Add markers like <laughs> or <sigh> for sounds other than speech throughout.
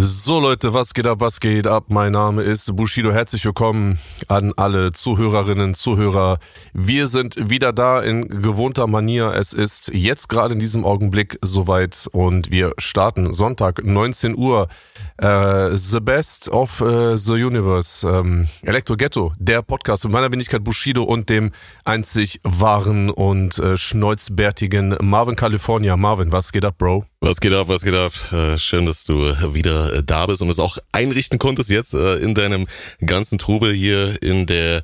So Leute, was geht ab, was geht ab? Mein Name ist Bushido. Herzlich willkommen an alle Zuhörerinnen, Zuhörer. Wir sind wieder da in gewohnter Manier. Es ist jetzt gerade in diesem Augenblick soweit und wir starten Sonntag 19 Uhr. Äh, the Best of uh, the Universe. Ähm, Electro Ghetto, der Podcast mit meiner Wenigkeit Bushido und dem einzig wahren und äh, schnäuzbärtigen Marvin California. Marvin, was geht ab, Bro? Was geht ab, was geht ab? Äh, schön, dass du wieder äh, da bist und es auch einrichten konntest jetzt äh, in deinem ganzen Trubel hier in der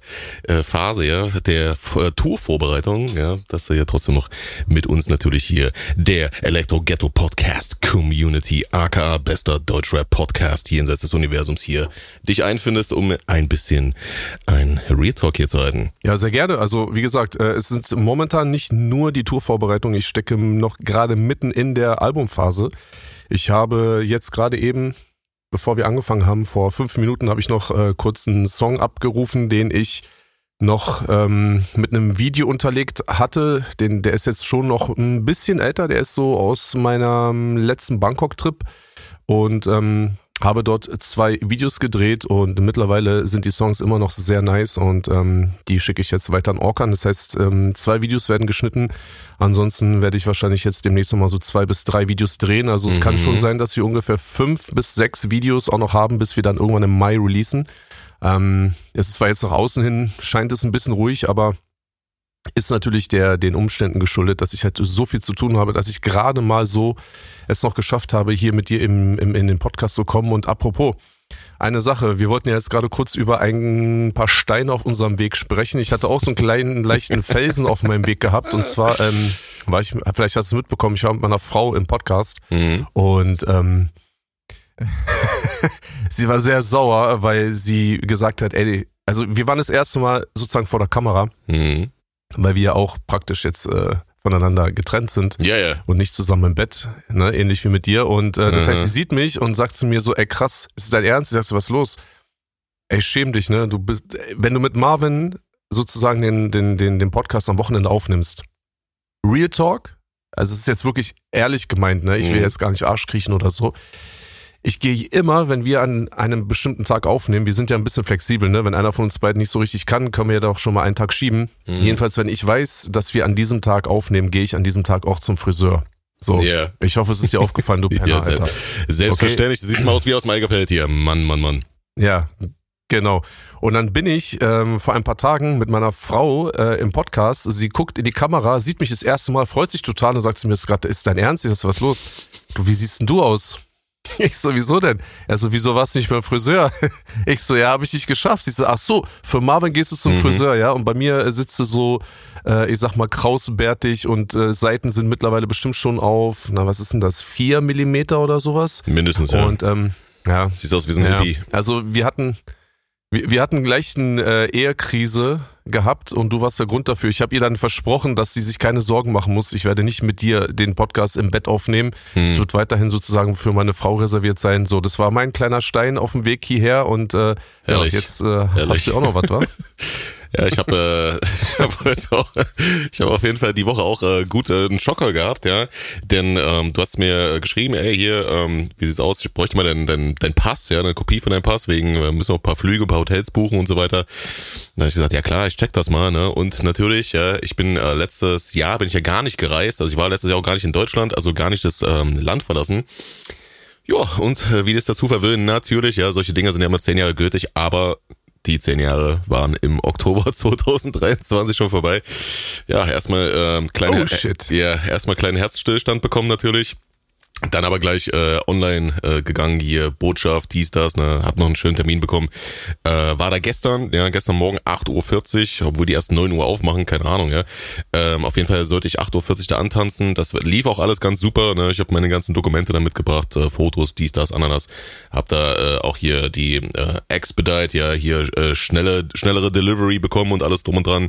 Phase ja, der Tourvorbereitung, ja, dass du ja trotzdem noch mit uns natürlich hier der Elektro Ghetto Podcast Community, aka bester Deutschrap Podcast jenseits des Universums hier, dich einfindest, um ein bisschen ein Real Talk hier zu halten. Ja, sehr gerne. Also, wie gesagt, es sind momentan nicht nur die Tourvorbereitungen, ich stecke noch gerade mitten in der Album Albumphase. Ich habe jetzt gerade eben, bevor wir angefangen haben, vor fünf Minuten habe ich noch äh, kurz einen Song abgerufen, den ich noch ähm, mit einem Video unterlegt hatte. Den, der ist jetzt schon noch ein bisschen älter, der ist so aus meinem letzten Bangkok-Trip. Und ähm, habe dort zwei Videos gedreht und mittlerweile sind die Songs immer noch sehr nice und ähm, die schicke ich jetzt weiter an Orkan. Das heißt, ähm, zwei Videos werden geschnitten. Ansonsten werde ich wahrscheinlich jetzt demnächst nochmal so zwei bis drei Videos drehen. Also es mhm. kann schon sein, dass wir ungefähr fünf bis sechs Videos auch noch haben, bis wir dann irgendwann im Mai releasen. Ähm, es ist zwar jetzt nach außen hin, scheint es ein bisschen ruhig, aber ist natürlich der den Umständen geschuldet, dass ich halt so viel zu tun habe, dass ich gerade mal so es noch geschafft habe, hier mit dir im, im, in den Podcast zu kommen. Und apropos, eine Sache, wir wollten ja jetzt gerade kurz über ein paar Steine auf unserem Weg sprechen. Ich hatte auch so einen kleinen, leichten Felsen auf meinem Weg gehabt. Und zwar, ähm, war ich, vielleicht hast du es mitbekommen, ich war mit meiner Frau im Podcast mhm. und ähm, <laughs> sie war sehr sauer, weil sie gesagt hat, ey, also wir waren das erste Mal sozusagen vor der Kamera. Mhm weil wir ja auch praktisch jetzt äh, voneinander getrennt sind ja, ja. und nicht zusammen im Bett, ne? ähnlich wie mit dir. Und äh, das mhm. heißt, sie sieht mich und sagt zu mir so, ey krass, ist dein Ernst? Ich sag so, was los? Ey, schäm dich, ne? Du bist, wenn du mit Marvin sozusagen den, den, den, den Podcast am Wochenende aufnimmst, Real Talk, also es ist jetzt wirklich ehrlich gemeint, ne? Ich will mhm. jetzt gar nicht Arsch kriechen oder so ich gehe immer, wenn wir an einem bestimmten Tag aufnehmen, wir sind ja ein bisschen flexibel, ne? Wenn einer von uns beiden nicht so richtig kann, können wir ja doch schon mal einen Tag schieben. Mhm. Jedenfalls, wenn ich weiß, dass wir an diesem Tag aufnehmen, gehe ich an diesem Tag auch zum Friseur. So. Yeah. Ich hoffe, es ist dir aufgefallen, du <laughs> Penner, ja, Alter. Selbstverständlich. Okay. Du siehst mal aus wie aus Mike hier. Mann, Mann, Mann. Ja, Genau. Und dann bin ich ähm, vor ein paar Tagen mit meiner Frau äh, im Podcast. Sie guckt in die Kamera, sieht mich das erste Mal, freut sich total und sagt zu mir, ist gerade, ist dein Ernst? Sag, was los? Du, wie siehst denn du aus? <laughs> Ich so, wieso denn? Er so, wieso warst du nicht beim Friseur? <laughs> Ich so, ja, habe ich nicht geschafft. Ich so, ach so, für Marvin gehst du zum mhm. Friseur, ja? Und bei mir sitzt du so, äh, ich sag mal, krausbärtig und äh, Seiten sind mittlerweile bestimmt schon auf, na, was ist denn das? Vier Millimeter oder sowas? Mindestens, ja. Und, ähm, ja. Siehst aus wie so ein ja. Hippie. Also, wir hatten, wir, wir hatten gleich eine äh, Ehekrise gehabt und du warst der Grund dafür. Ich habe ihr dann versprochen, dass sie sich keine Sorgen machen muss. Ich werde nicht mit dir den Podcast im Bett aufnehmen. Hm. Es wird weiterhin sozusagen für meine Frau reserviert sein. So, das war mein kleiner Stein auf dem Weg hierher und äh, ja, jetzt äh, hast du auch noch was, wa? <laughs> Ja, ich habe äh, <laughs> ich hab habe auf jeden Fall die Woche auch äh, gut äh, einen Schocker gehabt, ja. Denn ähm, du hast mir geschrieben, ey, hier, ähm, wie sieht's aus? Ich bräuchte mal deinen dein, dein Pass, ja, eine Kopie von deinem Pass, wegen wir müssen noch ein paar Flüge, ein paar Hotels buchen und so weiter. Dann habe ich gesagt, ja klar, ich check das mal, ne? Und natürlich, ja, ich bin äh, letztes Jahr bin ich ja gar nicht gereist, also ich war letztes Jahr auch gar nicht in Deutschland, also gar nicht das ähm, Land verlassen. Ja, und äh, wie das dazu verwöhnen, natürlich, ja, solche Dinge sind ja immer zehn Jahre gültig, aber die zehn Jahre waren im Oktober <laughs> 2023 schon vorbei. Ja, erstmal ähm, kleine, oh, shit. Ja, erstmal kleinen Herzstillstand bekommen natürlich. Dann aber gleich äh, online äh, gegangen, hier Botschaft, dies, das, ne, hab noch einen schönen Termin bekommen. Äh, war da gestern, ja, gestern Morgen 8.40 Uhr, obwohl die erst 9 Uhr aufmachen, keine Ahnung, ja. Ähm, auf jeden Fall sollte ich 8.40 Uhr da antanzen. Das lief auch alles ganz super, ne? Ich habe meine ganzen Dokumente da mitgebracht, äh, Fotos, dies, das, Ananas. Hab da äh, auch hier die äh, Expedite, ja, hier äh, schnelle, schnellere Delivery bekommen und alles drum und dran.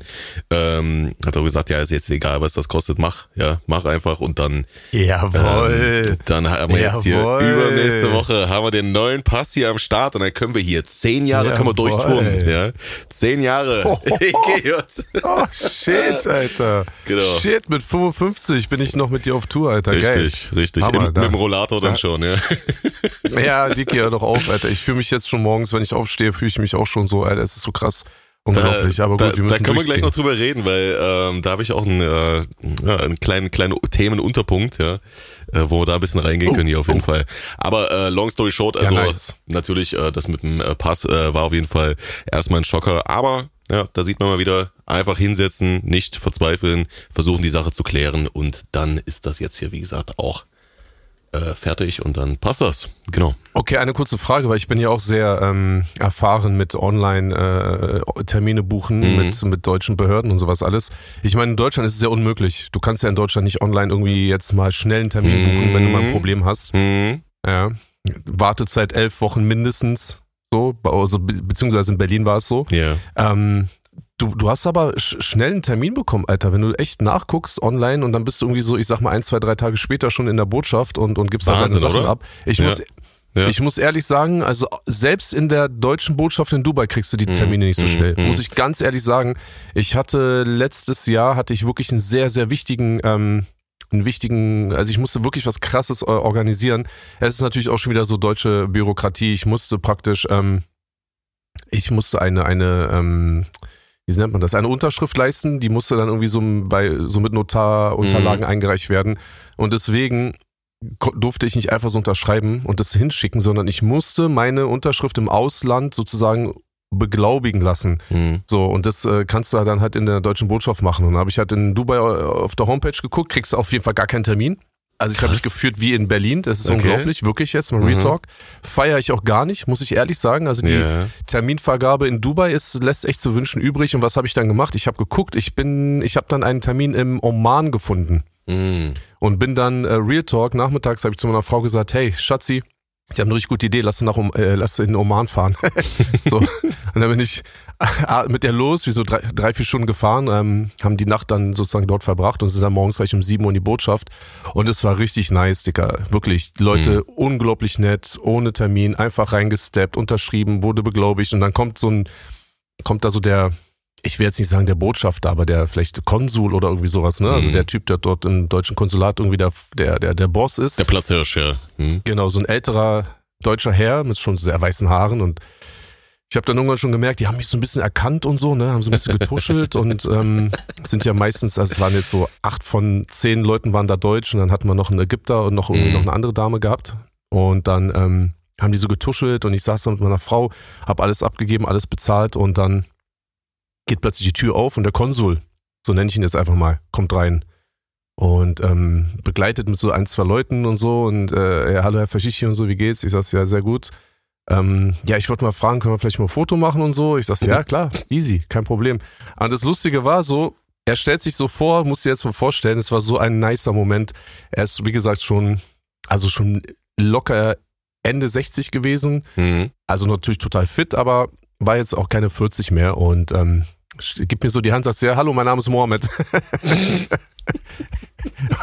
Ähm, hat auch gesagt, ja, ist jetzt egal, was das kostet, mach, ja, mach einfach und dann. Jawohl. Ähm, Dann haben wir jetzt hier Jawohl. übernächste Woche haben wir den neuen Pass hier am Start und dann können wir hier zehn Jahre können wir Jawohl. durchtouren. Ja? Zehn Jahre. <laughs> <laughs> EGJ. Oh, shit, Alter. Genau. Shit, mit 55 bin ich noch mit dir auf Tour, Alter. Richtig, richtig. Hammer, Im, da- mit dem Rollator dann Ja. schon, ja. Geil. <laughs> Ja, Dicky, hör doch auf, Alter. Ich fühle mich jetzt schon morgens, wenn ich aufstehe, fühle ich mich auch schon so, Alter. Es ist so krass. Unglaublich, aber gut, da, wir müssen da können wir gleich noch drüber reden, weil ähm, da habe ich auch einen, äh, einen kleinen, kleinen Themenunterpunkt, ja, wo wir da ein bisschen reingehen können hier auf jeden Fall. Aber äh, long story short, also Ja, nice. natürlich äh, das mit dem äh, Pass äh, war auf jeden Fall erstmal ein Schocker, aber ja, da sieht man mal wieder, einfach hinsetzen, nicht verzweifeln, versuchen die Sache zu klären und dann ist das jetzt hier, wie gesagt, auch äh, fertig und dann passt das. Genau. Okay, eine kurze Frage, weil ich bin ja auch sehr ähm, erfahren mit Online-Termine buchen, Mhm. mit, mit deutschen Behörden und sowas alles. Ich meine, in Deutschland ist es ja unmöglich. Du kannst ja in Deutschland nicht online irgendwie jetzt mal schnell einen Termin buchen, wenn du mal ein Mhm. Problem hast. Mhm. Ja. Wartezeit elf Wochen mindestens. So, also, be beziehungsweise in Berlin war es so. Ja. Ähm, du, du hast aber sch schnell einen Termin bekommen, Alter. Wenn du echt nachguckst online und dann bist du irgendwie so, ich sag mal, ein, zwei, drei Tage später schon in der Botschaft und, und gibst dann deine Wahnsinn, Sachen oder? ab. Ich Ja. muss. Ja. Ich muss ehrlich sagen, also selbst in der deutschen Botschaft in Dubai kriegst du die Termine nicht so mhm, schnell. mhm. Muss ich ganz ehrlich sagen. Ich hatte letztes Jahr hatte ich wirklich einen sehr, sehr wichtigen, ähm, einen wichtigen, also ich musste wirklich was krasses äh, organisieren. Es ist natürlich auch schon wieder so deutsche Bürokratie. Ich musste praktisch, ähm, ich musste eine, eine, ähm, wie nennt man das, eine Unterschrift leisten, die musste dann irgendwie so bei, so mit Notarunterlagen Mhm. eingereicht werden. Und deswegen durfte ich nicht einfach so unterschreiben und das hinschicken, sondern ich musste meine Unterschrift im Ausland sozusagen beglaubigen lassen. Mhm. So, und das äh, kannst du dann halt in der deutschen Botschaft machen. Und da habe ich halt in Dubai äh, auf der Homepage geguckt, kriegst du auf jeden Fall gar keinen Termin. Also ich habe mich Krass. gefühlt wie in Berlin, das ist Okay. unglaublich, wirklich jetzt mal Real Mhm. Talk. Feiere ich auch gar nicht, muss ich ehrlich sagen. Also die Ja. Terminvergabe in Dubai ist, lässt echt zu wünschen übrig. Und was habe ich dann gemacht? Ich habe geguckt, ich bin, ich habe dann einen Termin im Oman gefunden Mhm. und bin dann äh, Real Talk nachmittags habe ich zu meiner Frau gesagt, hey Schatzi, ich habe eine richtig gute Idee, lass du nach äh, lass in Oman fahren. <laughs> so. Und dann bin ich äh, mit der los, wie so drei, drei vier Stunden gefahren, ähm, haben die Nacht dann sozusagen dort verbracht und sind dann morgens gleich um sieben Uhr in die Botschaft. Und es war richtig nice, Dicker, wirklich. Leute unglaublich nett, ohne Termin, einfach reingesteppt, unterschrieben, wurde beglaubigt. Und dann kommt so ein kommt da so der ich will jetzt nicht sagen der Botschafter, aber der vielleicht Konsul oder irgendwie sowas, ne? Also Mhm. der Typ, der dort im deutschen Konsulat irgendwie der, der, der, der Boss ist. Der Platzhirsch, ja. Mhm. Genau, so ein älterer deutscher Herr mit schon sehr weißen Haaren und ich habe dann irgendwann schon gemerkt, die haben mich so ein bisschen erkannt und so, ne, haben so ein bisschen getuschelt <laughs> und ähm, sind ja meistens, also es waren jetzt so acht von zehn Leuten waren da deutsch und dann hatten wir noch einen Ägypter und noch irgendwie Mhm. noch eine andere Dame gehabt und dann ähm, haben die so getuschelt und ich saß da mit meiner Frau, habe alles abgegeben, alles bezahlt und dann geht plötzlich die Tür auf und der Konsul, so nenne ich ihn jetzt einfach mal, kommt rein und ähm, begleitet mit so ein, zwei Leuten und so und äh, ja, hallo Herr Faschichi und so, wie geht's? Ich sag's ja, sehr gut. Ähm, ja, ich wollte mal fragen, können wir vielleicht mal ein Foto machen und so? Ich sag's, ja, klar, easy, kein Problem. Und das Lustige war so, er stellt sich so vor, muss dir jetzt mal vorstellen, es war so ein nicer Moment. Er ist, wie gesagt, schon, also schon locker Ende 60 gewesen, Mhm. also natürlich total fit, aber war jetzt auch keine 40 mehr und ähm, gibt mir so die Hand, sagt ja, hallo, mein Name ist Mohammed. <laughs>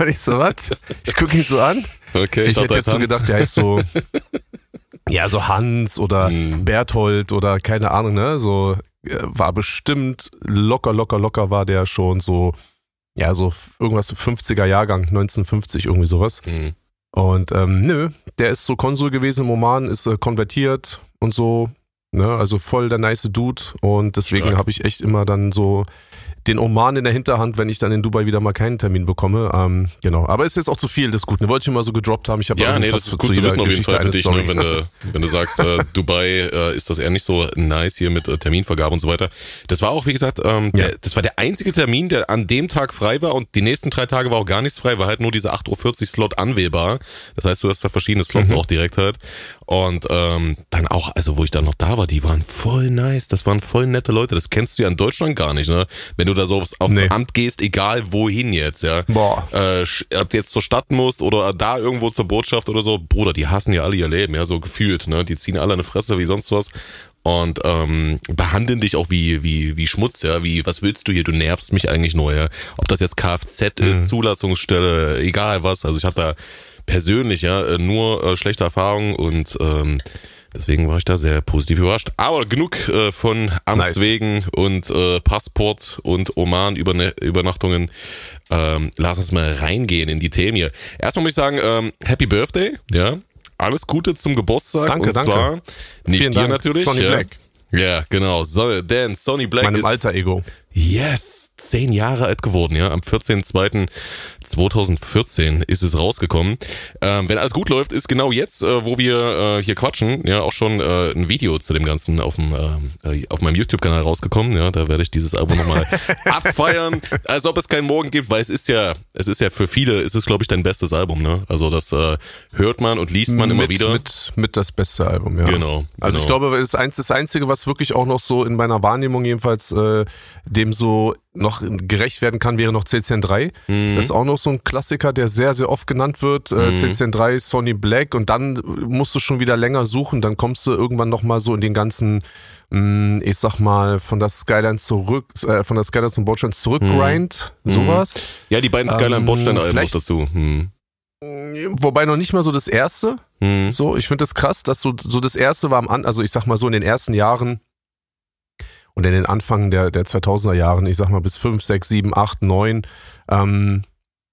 und ich so, was? Ich gucke ihn so an. Okay, Ich, dachte, hätte jetzt so gedacht, der heißt so, <laughs> ja, so Hans oder Mhm. Berthold oder keine Ahnung, ne? So äh, war bestimmt locker, locker, locker war der schon so, ja, so irgendwas 50er Jahrgang, 1950, irgendwie sowas. Mhm. Und ähm, nö, der ist so Konsul gewesen im Oman, ist äh, konvertiert und so, ne, also voll der nice Dude und deswegen habe ich echt immer dann so den Oman in der Hinterhand, wenn ich dann in Dubai wieder mal keinen Termin bekomme. Ähm, genau, aber ist jetzt auch zu viel, das ist gut. Ne, wollte ich mal so gedroppt haben. Ich habe Ja, nee, das ist gut zu wissen auf jeden Fall für dich, ne, wenn, du, <laughs> wenn du sagst, äh, Dubai äh, ist das eher nicht so nice hier mit äh, Terminvergabe und so weiter. Das war auch, wie gesagt, ähm, Ja. der, das war der einzige Termin, der an dem Tag frei war und die nächsten drei Tage war auch gar nichts frei, war halt nur diese 8.40 Uhr Slot anwählbar. Das heißt, du hast da verschiedene Slots Mhm. auch direkt halt. Und ähm, dann auch, also wo ich dann noch da war, die waren voll nice, das waren voll nette Leute. Das kennst du ja in Deutschland gar nicht, ne? Wenn du da so aufs, aufs Nee. Amt gehst, egal wohin jetzt, ja Boah. äh, ob du jetzt zur Stadt musst oder da irgendwo zur Botschaft oder so, Bruder, die hassen ja alle ihr Leben, ja, so gefühlt, ne? Die ziehen alle eine Fresse wie sonst was und ähm, behandeln dich auch wie, wie, wie Schmutz, ja, wie, was willst du hier, du nervst mich eigentlich nur, ja. Ob das jetzt Kfz ist, Zulassungsstelle, egal was, also ich habe da persönlich ja äh, nur äh, schlechte Erfahrungen und ähm, deswegen war ich da sehr positiv überrascht. Aber genug äh, von Amts Nice. wegen und äh, Passport und Oman-Übernachtungen. Ähm, lass uns mal reingehen in die Themen hier. Erstmal muss ich sagen, ähm, Happy Birthday, ja. Alles Gute zum Geburtstag. Danke, und danke. zwar nicht Vielen dir Dank, natürlich. Sonny ja. Black. Ja, genau. So, denn Sonny Black Meinem ist alter Ego. Yes, zehn Jahre alt geworden, ja. Am 14.02.2014 ist es rausgekommen. Ähm, wenn alles gut läuft, ist genau jetzt, äh, wo wir äh, hier quatschen, ja, auch schon äh, ein Video zu dem Ganzen auf, dem, äh, auf meinem YouTube-Kanal rausgekommen. Ja, da werde ich dieses Album nochmal <laughs> abfeiern, als ob es keinen Morgen gibt, weil es ist ja, es ist ja für viele, ist es glaube ich dein bestes Album, ne? Also das äh, hört man und liest man immer mit, wieder. Mit, mit das beste Album, ja. Genau, Also ich genau. glaube, das ist eins- das Einzige, was wirklich auch noch so in meiner Wahrnehmung jedenfalls äh, dem so noch gerecht werden kann, wäre noch CCN3. Mhm. Das ist auch noch so ein Klassiker, der sehr, sehr oft genannt wird. Äh, CCN3, Sony Black und dann musst du schon wieder länger suchen, dann kommst du irgendwann nochmal so in den ganzen, mh, ich sag mal, von der Skyline zurück, äh, von der Skyline zum Bordstein zurück Grind, sowas. ja, die beiden Ähm, Skyline-Bordstein-Alben noch vielleicht- dazu. Hm. Wobei noch nicht mal so das erste. Hm. So, ich finde das krass, dass so, so das erste war am An, also ich sag mal so in den ersten Jahren und in den Anfang der, der 2000er Jahren, ich sag mal bis 5, 6, 7, 8, 9, ähm,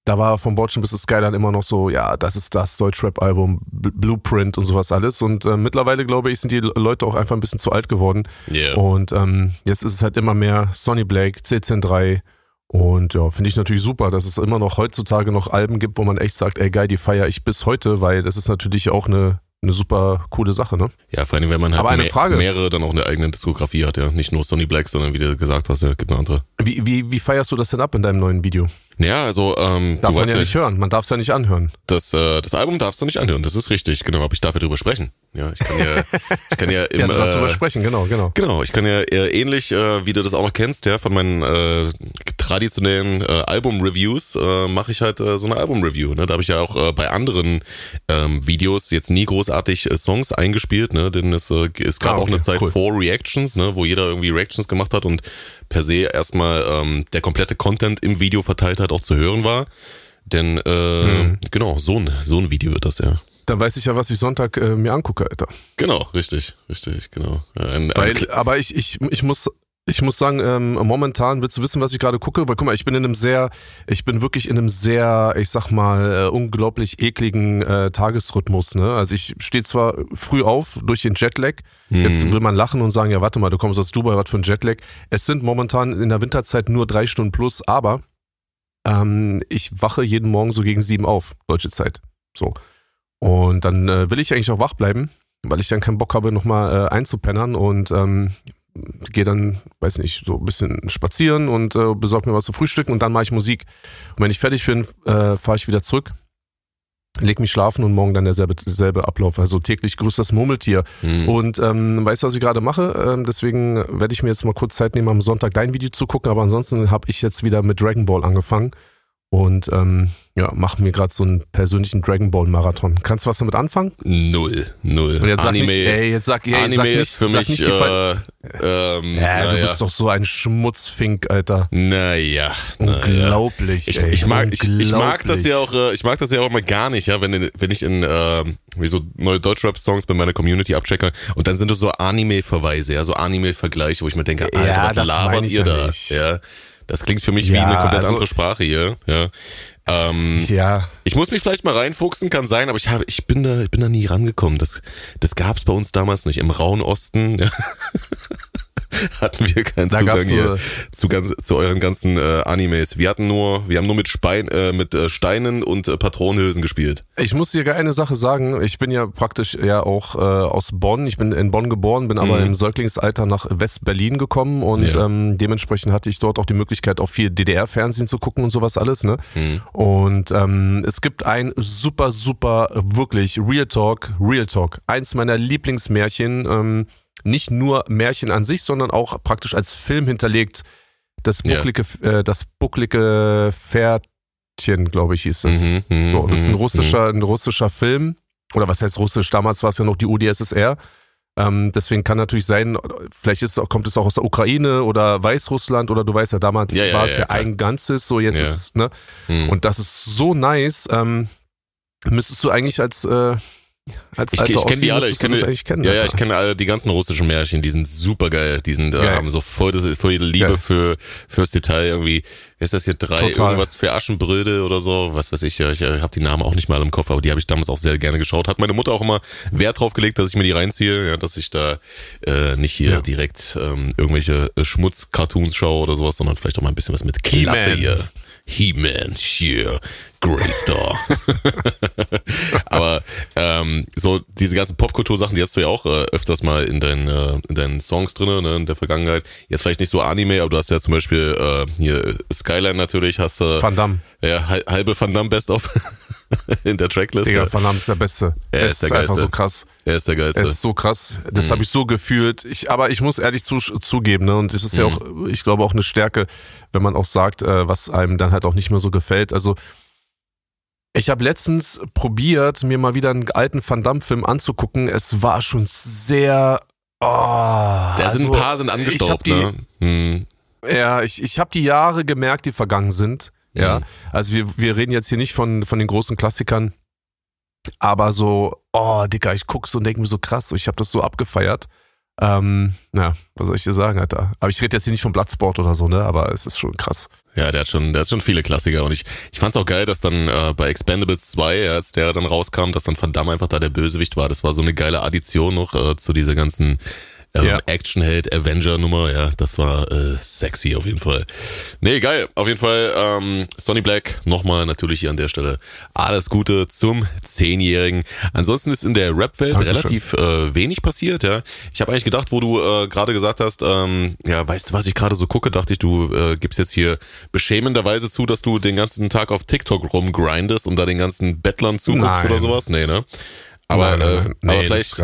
da war vom Bordstein bis zur Skyline immer noch so, ja, das ist das Deutschrap-Album, Blueprint und sowas alles. Und äh, mittlerweile, glaube ich, sind die Leute auch einfach ein bisschen zu alt geworden. Yeah. Und ähm, jetzt ist es halt immer mehr Sonny Blake, CCN3 und ja, finde ich natürlich super, dass es immer noch heutzutage noch Alben gibt, wo man echt sagt, ey geil, die feiere ich bis heute, weil das ist natürlich auch eine, eine super coole Sache, ne? Ja, vor allem, wenn man halt Aber eine mehr, Frage. mehrere dann auch eine eigene Diskografie hat, ja. Nicht nur Sonny Black, sondern wie du gesagt hast, ja, gibt eine andere. Wie, wie, wie feierst du das denn ab in deinem neuen Video? Ja, also, ähm, Darf man ja ja, nicht hören, man darf es ja nicht anhören. das, äh, das Album darfst du nicht anhören, das ist richtig, genau, aber ich darf ja drüber sprechen. Ja, ich kann ja, ich kann ja <laughs> im, Ja, du darfst äh, drüber sprechen, genau, genau. Genau, ich kann ja äh, ähnlich, äh, wie du das auch noch kennst, ja, von meinen äh, traditionellen äh, Album-Reviews, äh, mache ich halt äh, so eine Album-Review. Ne? Da habe ich ja auch äh, bei anderen ähm, Videos jetzt nie großartig äh, Songs eingespielt, ne? denn es, äh, es gab Ah, okay, auch eine Zeit cool. vor Reactions, ne? wo jeder irgendwie Reactions gemacht hat und per se erstmal ähm, der komplette Content im Video verteilt hat, auch zu hören war. Denn äh, Mhm. genau, so ein, so ein Video wird das ja. Dann weiß ich ja, was ich Sonntag äh, mir angucke, Alter. Genau, richtig, richtig, genau. Ein, Weil, aber ich, ich, ich muss, ich muss sagen, ähm, momentan willst du wissen, was ich gerade gucke? Weil guck mal, ich bin in einem sehr, ich bin wirklich in einem sehr, ich sag mal, äh, unglaublich ekligen äh, Tagesrhythmus. Ne? Also ich stehe zwar früh auf durch den Jetlag. Jetzt will man lachen und sagen, ja, warte mal, du kommst aus Dubai, was für ein Jetlag. Es sind momentan in der Winterzeit nur drei Stunden plus, aber ähm, ich wache jeden Morgen so gegen sieben auf, deutsche Zeit. So. Und dann äh, will ich eigentlich auch wach bleiben, weil ich dann keinen Bock habe, nochmal äh, einzupennern und ähm, gehe dann, weiß nicht, so ein bisschen spazieren und äh, besorge mir was zu frühstücken und dann mache ich Musik. Und wenn ich fertig bin, äh, fahre ich wieder zurück, leg mich schlafen und morgen dann derselbe, derselbe Ablauf. Also täglich grüßt das Murmeltier. Mhm. Und ähm, weißt du, was ich gerade mache? Ähm, deswegen werde ich mir jetzt mal kurz Zeit nehmen, am Sonntag dein Video zu gucken. Aber ansonsten habe ich jetzt wieder mit Dragon Ball angefangen und ähm, ja, mache mir gerade so einen persönlichen Dragon Ball Marathon. Kannst du was damit anfangen? Null, null. Und jetzt sag Anime, nicht, ey, jetzt sag, ey, Anime sag nicht, ist für sag mich, nicht die Fall äh, ähm, ja, du bist doch so ein Schmutzfink, Alter. naja. Unglaublich. Ich, ey, ich, mag, ich, ich mag das unglaublich. ja auch, äh, ich mag das ja auch immer gar nicht, ja, wenn, wenn ich in äh, wie so neue Deutschrap-Songs bei meiner Community abchecke und dann sind das so Anime-Verweise, ja, so Anime-Vergleiche, wo ich mir denke, Alter, Ja, was das labert ich ihr ja da? nicht. Ja, das klingt für mich wie Ja, eine komplett also- andere Sprache hier, ja. Ähm, Ja, ich muss mich vielleicht mal reinfuchsen, kann sein, aber ich habe, ich bin da, ich bin da nie rangekommen. Das, das gab's bei uns damals nicht. Im rauen Osten ja, <laughs> <laughs> hatten wir keinen Da Zugang hier zu, ganz, zu euren ganzen äh, Animes. Wir hatten nur, wir haben nur mit, Spein, äh, mit äh, Steinen und äh, Patronenhülsen gespielt. ich muss dir eine Sache sagen. Ich bin ja praktisch ja auch äh, aus Bonn. Ich bin in Bonn geboren, bin aber Mhm. im Säuglingsalter nach West-Berlin gekommen und Ja. ähm, dementsprechend hatte ich dort auch die Möglichkeit, auch viel DDR-Fernsehen zu gucken und sowas alles. Ne? Mhm. Und ähm, es gibt ein super, super, wirklich Real Talk, Real Talk. Eins meiner Lieblingsmärchen. Ähm, nicht nur Märchen an sich, sondern auch praktisch als Film hinterlegt. Das Ja. bucklige, äh, das bucklige Pferdchen, glaube ich, hieß das. Mhm, mhm, So, das ist ein mhm, russischer, ein russischer Film. Oder was heißt russisch? Damals war es ja noch die UdSSR. Ähm, deswegen kann natürlich sein, vielleicht ist, kommt es auch aus der Ukraine oder Weißrussland oder du weißt ja, damals Ja, ja, war es ja, ja, ein Ganzes, so jetzt Ja. ist es, ne? mhm. Und das ist so nice. Ähm, müsstest du eigentlich als äh, als ich, ich kenne die alle, ich kenne kennen, ja, ja, ich kenne alle die ganzen russischen Märchen, die sind super geil, die sind, äh, haben so voll, das, voll Liebe für fürs Detail irgendwie. Ist das hier drei Total. irgendwas für Aschenbröde oder so? Was weiß ich, ich habe die Namen auch nicht mal im Kopf, aber die habe ich damals auch sehr gerne geschaut. Hat meine Mutter auch immer Wert drauf gelegt, dass ich mir die reinziehe, ja, dass ich da äh, nicht hier ja. direkt ähm, irgendwelche Schmutz-Cartoons schaue oder sowas, sondern vielleicht auch mal ein bisschen was mit Klasse hier. He-Man, yeah, Greystar. <laughs> Aber ähm, so diese ganzen Popkultur-Sachen, die hast du ja auch äh, öfters mal in deinen, äh, in deinen Songs drin, ne, in der Vergangenheit. Jetzt vielleicht nicht so Anime, aber du hast ja zum Beispiel äh, hier Skyline natürlich, hast du. Äh, Van Damme. Ja, halbe Van Damme Best of <laughs> in der Tracklist. Digga, Van Damme ist der Beste. Er ist, ist der Geilste. einfach so krass. Er ist der Geilste. Er ist so krass. Das mhm. habe ich so gefühlt. Ich, aber ich muss ehrlich zu, zugeben, ne, und es ist mhm. ja auch, ich glaube, auch eine Stärke, wenn man auch sagt, äh, was einem dann halt auch nicht mehr so gefällt. Also, ich habe letztens probiert, mir mal wieder einen alten Van Damme-Film anzugucken. Es war schon sehr. Oh, da also, sind ein also, paar sind angestaubt, die, ne? Hm. Ja, ich, ich habe die Jahre gemerkt, die vergangen sind. Ja, mhm. also wir, wir reden jetzt hier nicht von, von den großen Klassikern, aber so, oh, Dicker, ich gucke so und denke mir so krass, ich habe das so abgefeiert. Ähm, ja, was soll ich dir sagen, Alter? Aber ich rede jetzt hier nicht von Bloodsport oder so, ne? Aber es ist schon krass. Ja, der hat schon, der hat schon viele Klassiker und ich, ich fand's auch geil, dass dann äh, bei Expendables 2, als der dann rauskam, dass dann verdammt einfach da der Bösewicht war. Das war so eine geile Addition noch äh, zu dieser ganzen ähm, ja. Actionheld Avenger-Nummer, ja, das war äh, sexy auf jeden Fall. Nee, geil. Auf jeden Fall, ähm, Sonny Black, nochmal natürlich hier an der Stelle alles Gute zum Zehnjährigen. Ansonsten ist in der Rap-Welt relativ äh, wenig passiert, ja. Ich habe eigentlich gedacht, wo du äh, gerade gesagt hast, ähm, ja, weißt du, was ich gerade so gucke, dachte ich, du äh, gibst jetzt hier beschämenderweise zu, dass du den ganzen Tag auf TikTok rumgrindest und da den ganzen Bettlern zuguckst Nein. oder sowas. Nee, ne? Aber, nein, nein, nein. Äh, nee, aber vielleicht,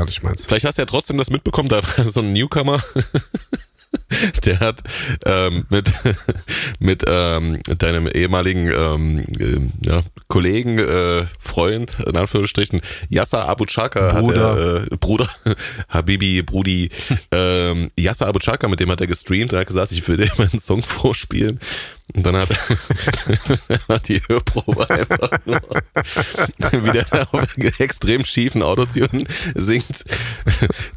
vielleicht hast du ja trotzdem das mitbekommen, da war <laughs> so ein Newcomer, <laughs> der hat ähm, mit, <laughs> mit ähm, deinem ehemaligen ähm, äh, ja, Kollegen, äh, Freund, in Anführungsstrichen, Yasser Abu Chaka Bruder. er, äh, Bruder, <laughs> Habibi, Brudi, ähm, Yasser Abu Chaka, mit dem hat er gestreamt, er hat gesagt, ich will dir einen Song vorspielen. Und dann hat, hat die Hörprobe einfach nur wieder auf extrem schiefen Autotune singt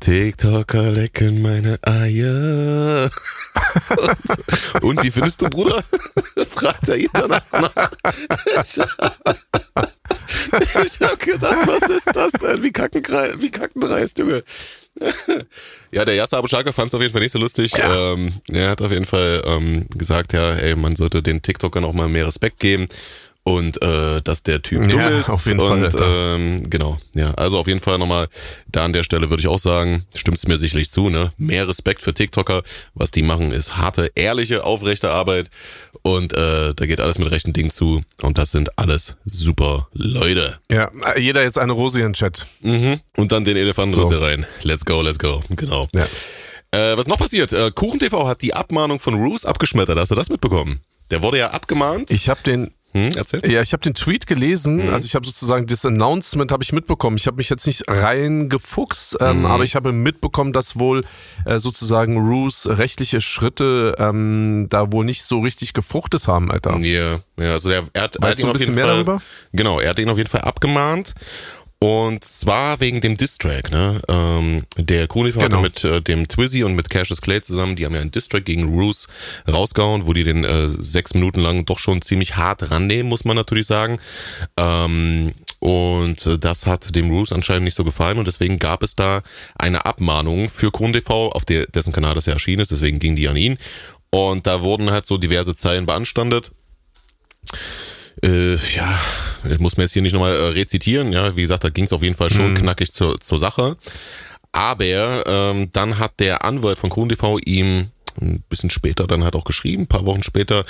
TikToker lecken meine Eier. Und, <laughs> und wie findest du, Bruder? <laughs> Fragt er ihn danach nach. Ich hab gedacht, was ist das denn? Wie kackendreist, wie kackendreist, Junge. ja, der Yasser Abu Shaka fand es auf jeden Fall nicht so lustig. Ja. Ähm, er hat auf jeden Fall ähm, gesagt, ja, ey, man sollte den TikTokern auch mal mehr Respekt geben und äh, dass der Typ dumm ja, <laughs> ist. Auf jeden und, Fall. Ähm, genau, ja, also auf jeden Fall nochmal da an der Stelle würde ich auch sagen, stimmst du mir sicherlich zu, ne? Mehr Respekt für TikToker. Was die machen, ist harte, ehrliche, aufrechte Arbeit und äh, da geht alles mit rechten Dingen zu und das sind alles super Leute. Ja, jeder jetzt eine Rose in den Chat. Mhm. Und dann den Elefantenrose so. rein. Let's go, let's go. Genau. Ja. Äh, was noch passiert? Äh, KuchenTV hat die Abmahnung von Roos abgeschmettert. Hast du das mitbekommen? Der wurde ja abgemahnt. Ich habe den, hm, erzähl. Ja, ich habe den Tweet gelesen, mhm. also ich habe sozusagen das Announcement habe ich mitbekommen. Ich habe mich jetzt nicht reingefuchst, ähm, mhm. aber ich habe mitbekommen, dass wohl äh, sozusagen Roos rechtliche Schritte ähm, da wohl nicht so richtig gefruchtet haben, Alter. Ja, ja also der, er hat, weißt er hat ihn du ein bisschen mehr Fall, darüber? Genau, er hat ihn auf jeden Fall abgemahnt und zwar wegen dem Distrack, ne? Ähm, der Kunifer genau. mit äh, dem Twizzy und mit Cassius Clay zusammen, die haben ja einen Distrack gegen Roos rausgehauen, wo die den äh, sechs Minuten lang doch schon ziemlich hart rannehmen, muss man natürlich sagen. Ähm, und das hat dem Roos anscheinend nicht so gefallen und deswegen gab es da eine Abmahnung für KronTV, auf der, dessen Kanal das ja erschienen ist, deswegen ging die an ihn. Und da wurden halt so diverse Zeilen beanstandet äh, ja, ich muss mir jetzt hier nicht nochmal äh, rezitieren, ja, wie gesagt, da ging es auf jeden Fall schon mhm. knackig zur, zur Sache. Aber ähm, dann hat der Anwalt von KronTV ihm ein bisschen später dann hat auch geschrieben, ein paar Wochen später,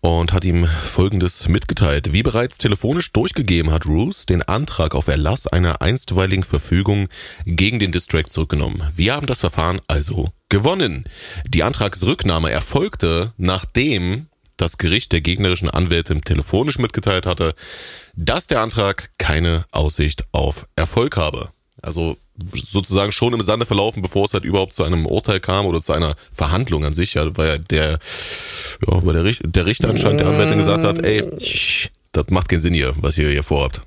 und hat ihm Folgendes mitgeteilt. Wie bereits telefonisch durchgegeben, hat Roos den Antrag auf Erlass einer einstweiligen Verfügung gegen den Distract zurückgenommen. Wir haben das Verfahren also gewonnen. Die Antragsrücknahme erfolgte, nachdem das Gericht der gegnerischen Anwältin telefonisch mitgeteilt hatte, dass der Antrag keine Aussicht auf Erfolg habe. Also sozusagen schon im Sande verlaufen, bevor es halt überhaupt zu einem Urteil kam oder zu einer Verhandlung an sich, ja, weil der, ja, weil der, der Richter anscheinend der Anwältin gesagt hat, ey, das macht keinen Sinn hier, was ihr hier vorhabt.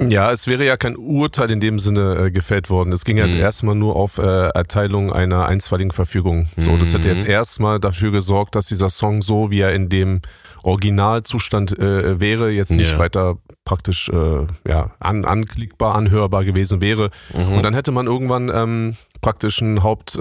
Ja, es wäre ja kein Urteil in dem Sinne äh, gefällt worden. Es ging ja Mhm. erstmal nur auf äh, Erteilung einer einstweiligen Verfügung. So, das hätte Mhm. jetzt erstmal dafür gesorgt, dass dieser Song so, wie er in dem Originalzustand äh, wäre, jetzt nicht Ja. weiter praktisch äh, ja, an, anklickbar, anhörbar gewesen wäre. Mhm. Und dann hätte man irgendwann ähm, praktisch ein Haupt,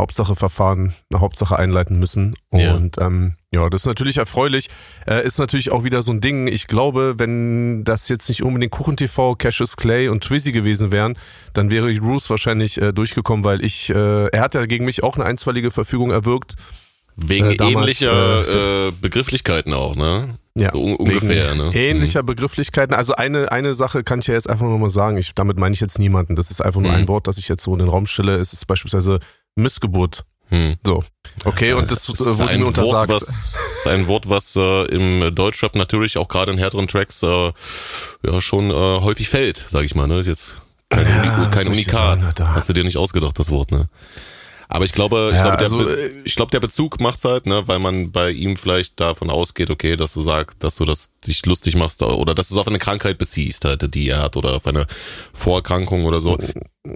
äh, Hauptsache-Verfahren, eine Hauptsache einleiten müssen. Ja. Und ähm, ja, das ist natürlich erfreulich. Äh, ist natürlich auch wieder so ein Ding. Ich glaube, wenn das jetzt nicht unbedingt Kuchen TV, Cassius Clay und Twizzy gewesen wären, dann wäre Bruce wahrscheinlich äh, durchgekommen, weil ich, äh, er hat ja gegen mich auch eine einstweilige Verfügung erwirkt. Wegen Äh, damals, ähnlicher äh, Begrifflichkeiten auch, ne? Ja, So un ungefähr, ne? Ähnlicher Begrifflichkeiten. Also eine, eine Sache kann ich ja jetzt einfach nur mal sagen. Ich, damit meine ich jetzt niemanden. Das ist einfach nur Mhm. ein Wort, das ich jetzt so in den Raum stelle. Es ist beispielsweise Missgeburt. Hm. So. Okay, und das, ist äh, wurde ein mir Wort, untersagt. was, ist ein Wort, was äh, im Deutschrap natürlich auch gerade in härteren Tracks äh, ja schon äh, häufig fällt, sag ich mal. Ne? Ist jetzt kein, Ja, Uni kein Unikat. Hast du dir nicht ausgedacht, das Wort, ne? Aber ich glaube, ich Ja, glaube, der, also, Be äh, ich glaube, der Bezug macht's halt, ne, weil man bei ihm vielleicht davon ausgeht, okay, dass du sagst, dass du das dich lustig machst oder dass du es auf eine Krankheit beziehst, halt, die er hat oder auf eine Vorerkrankung oder so.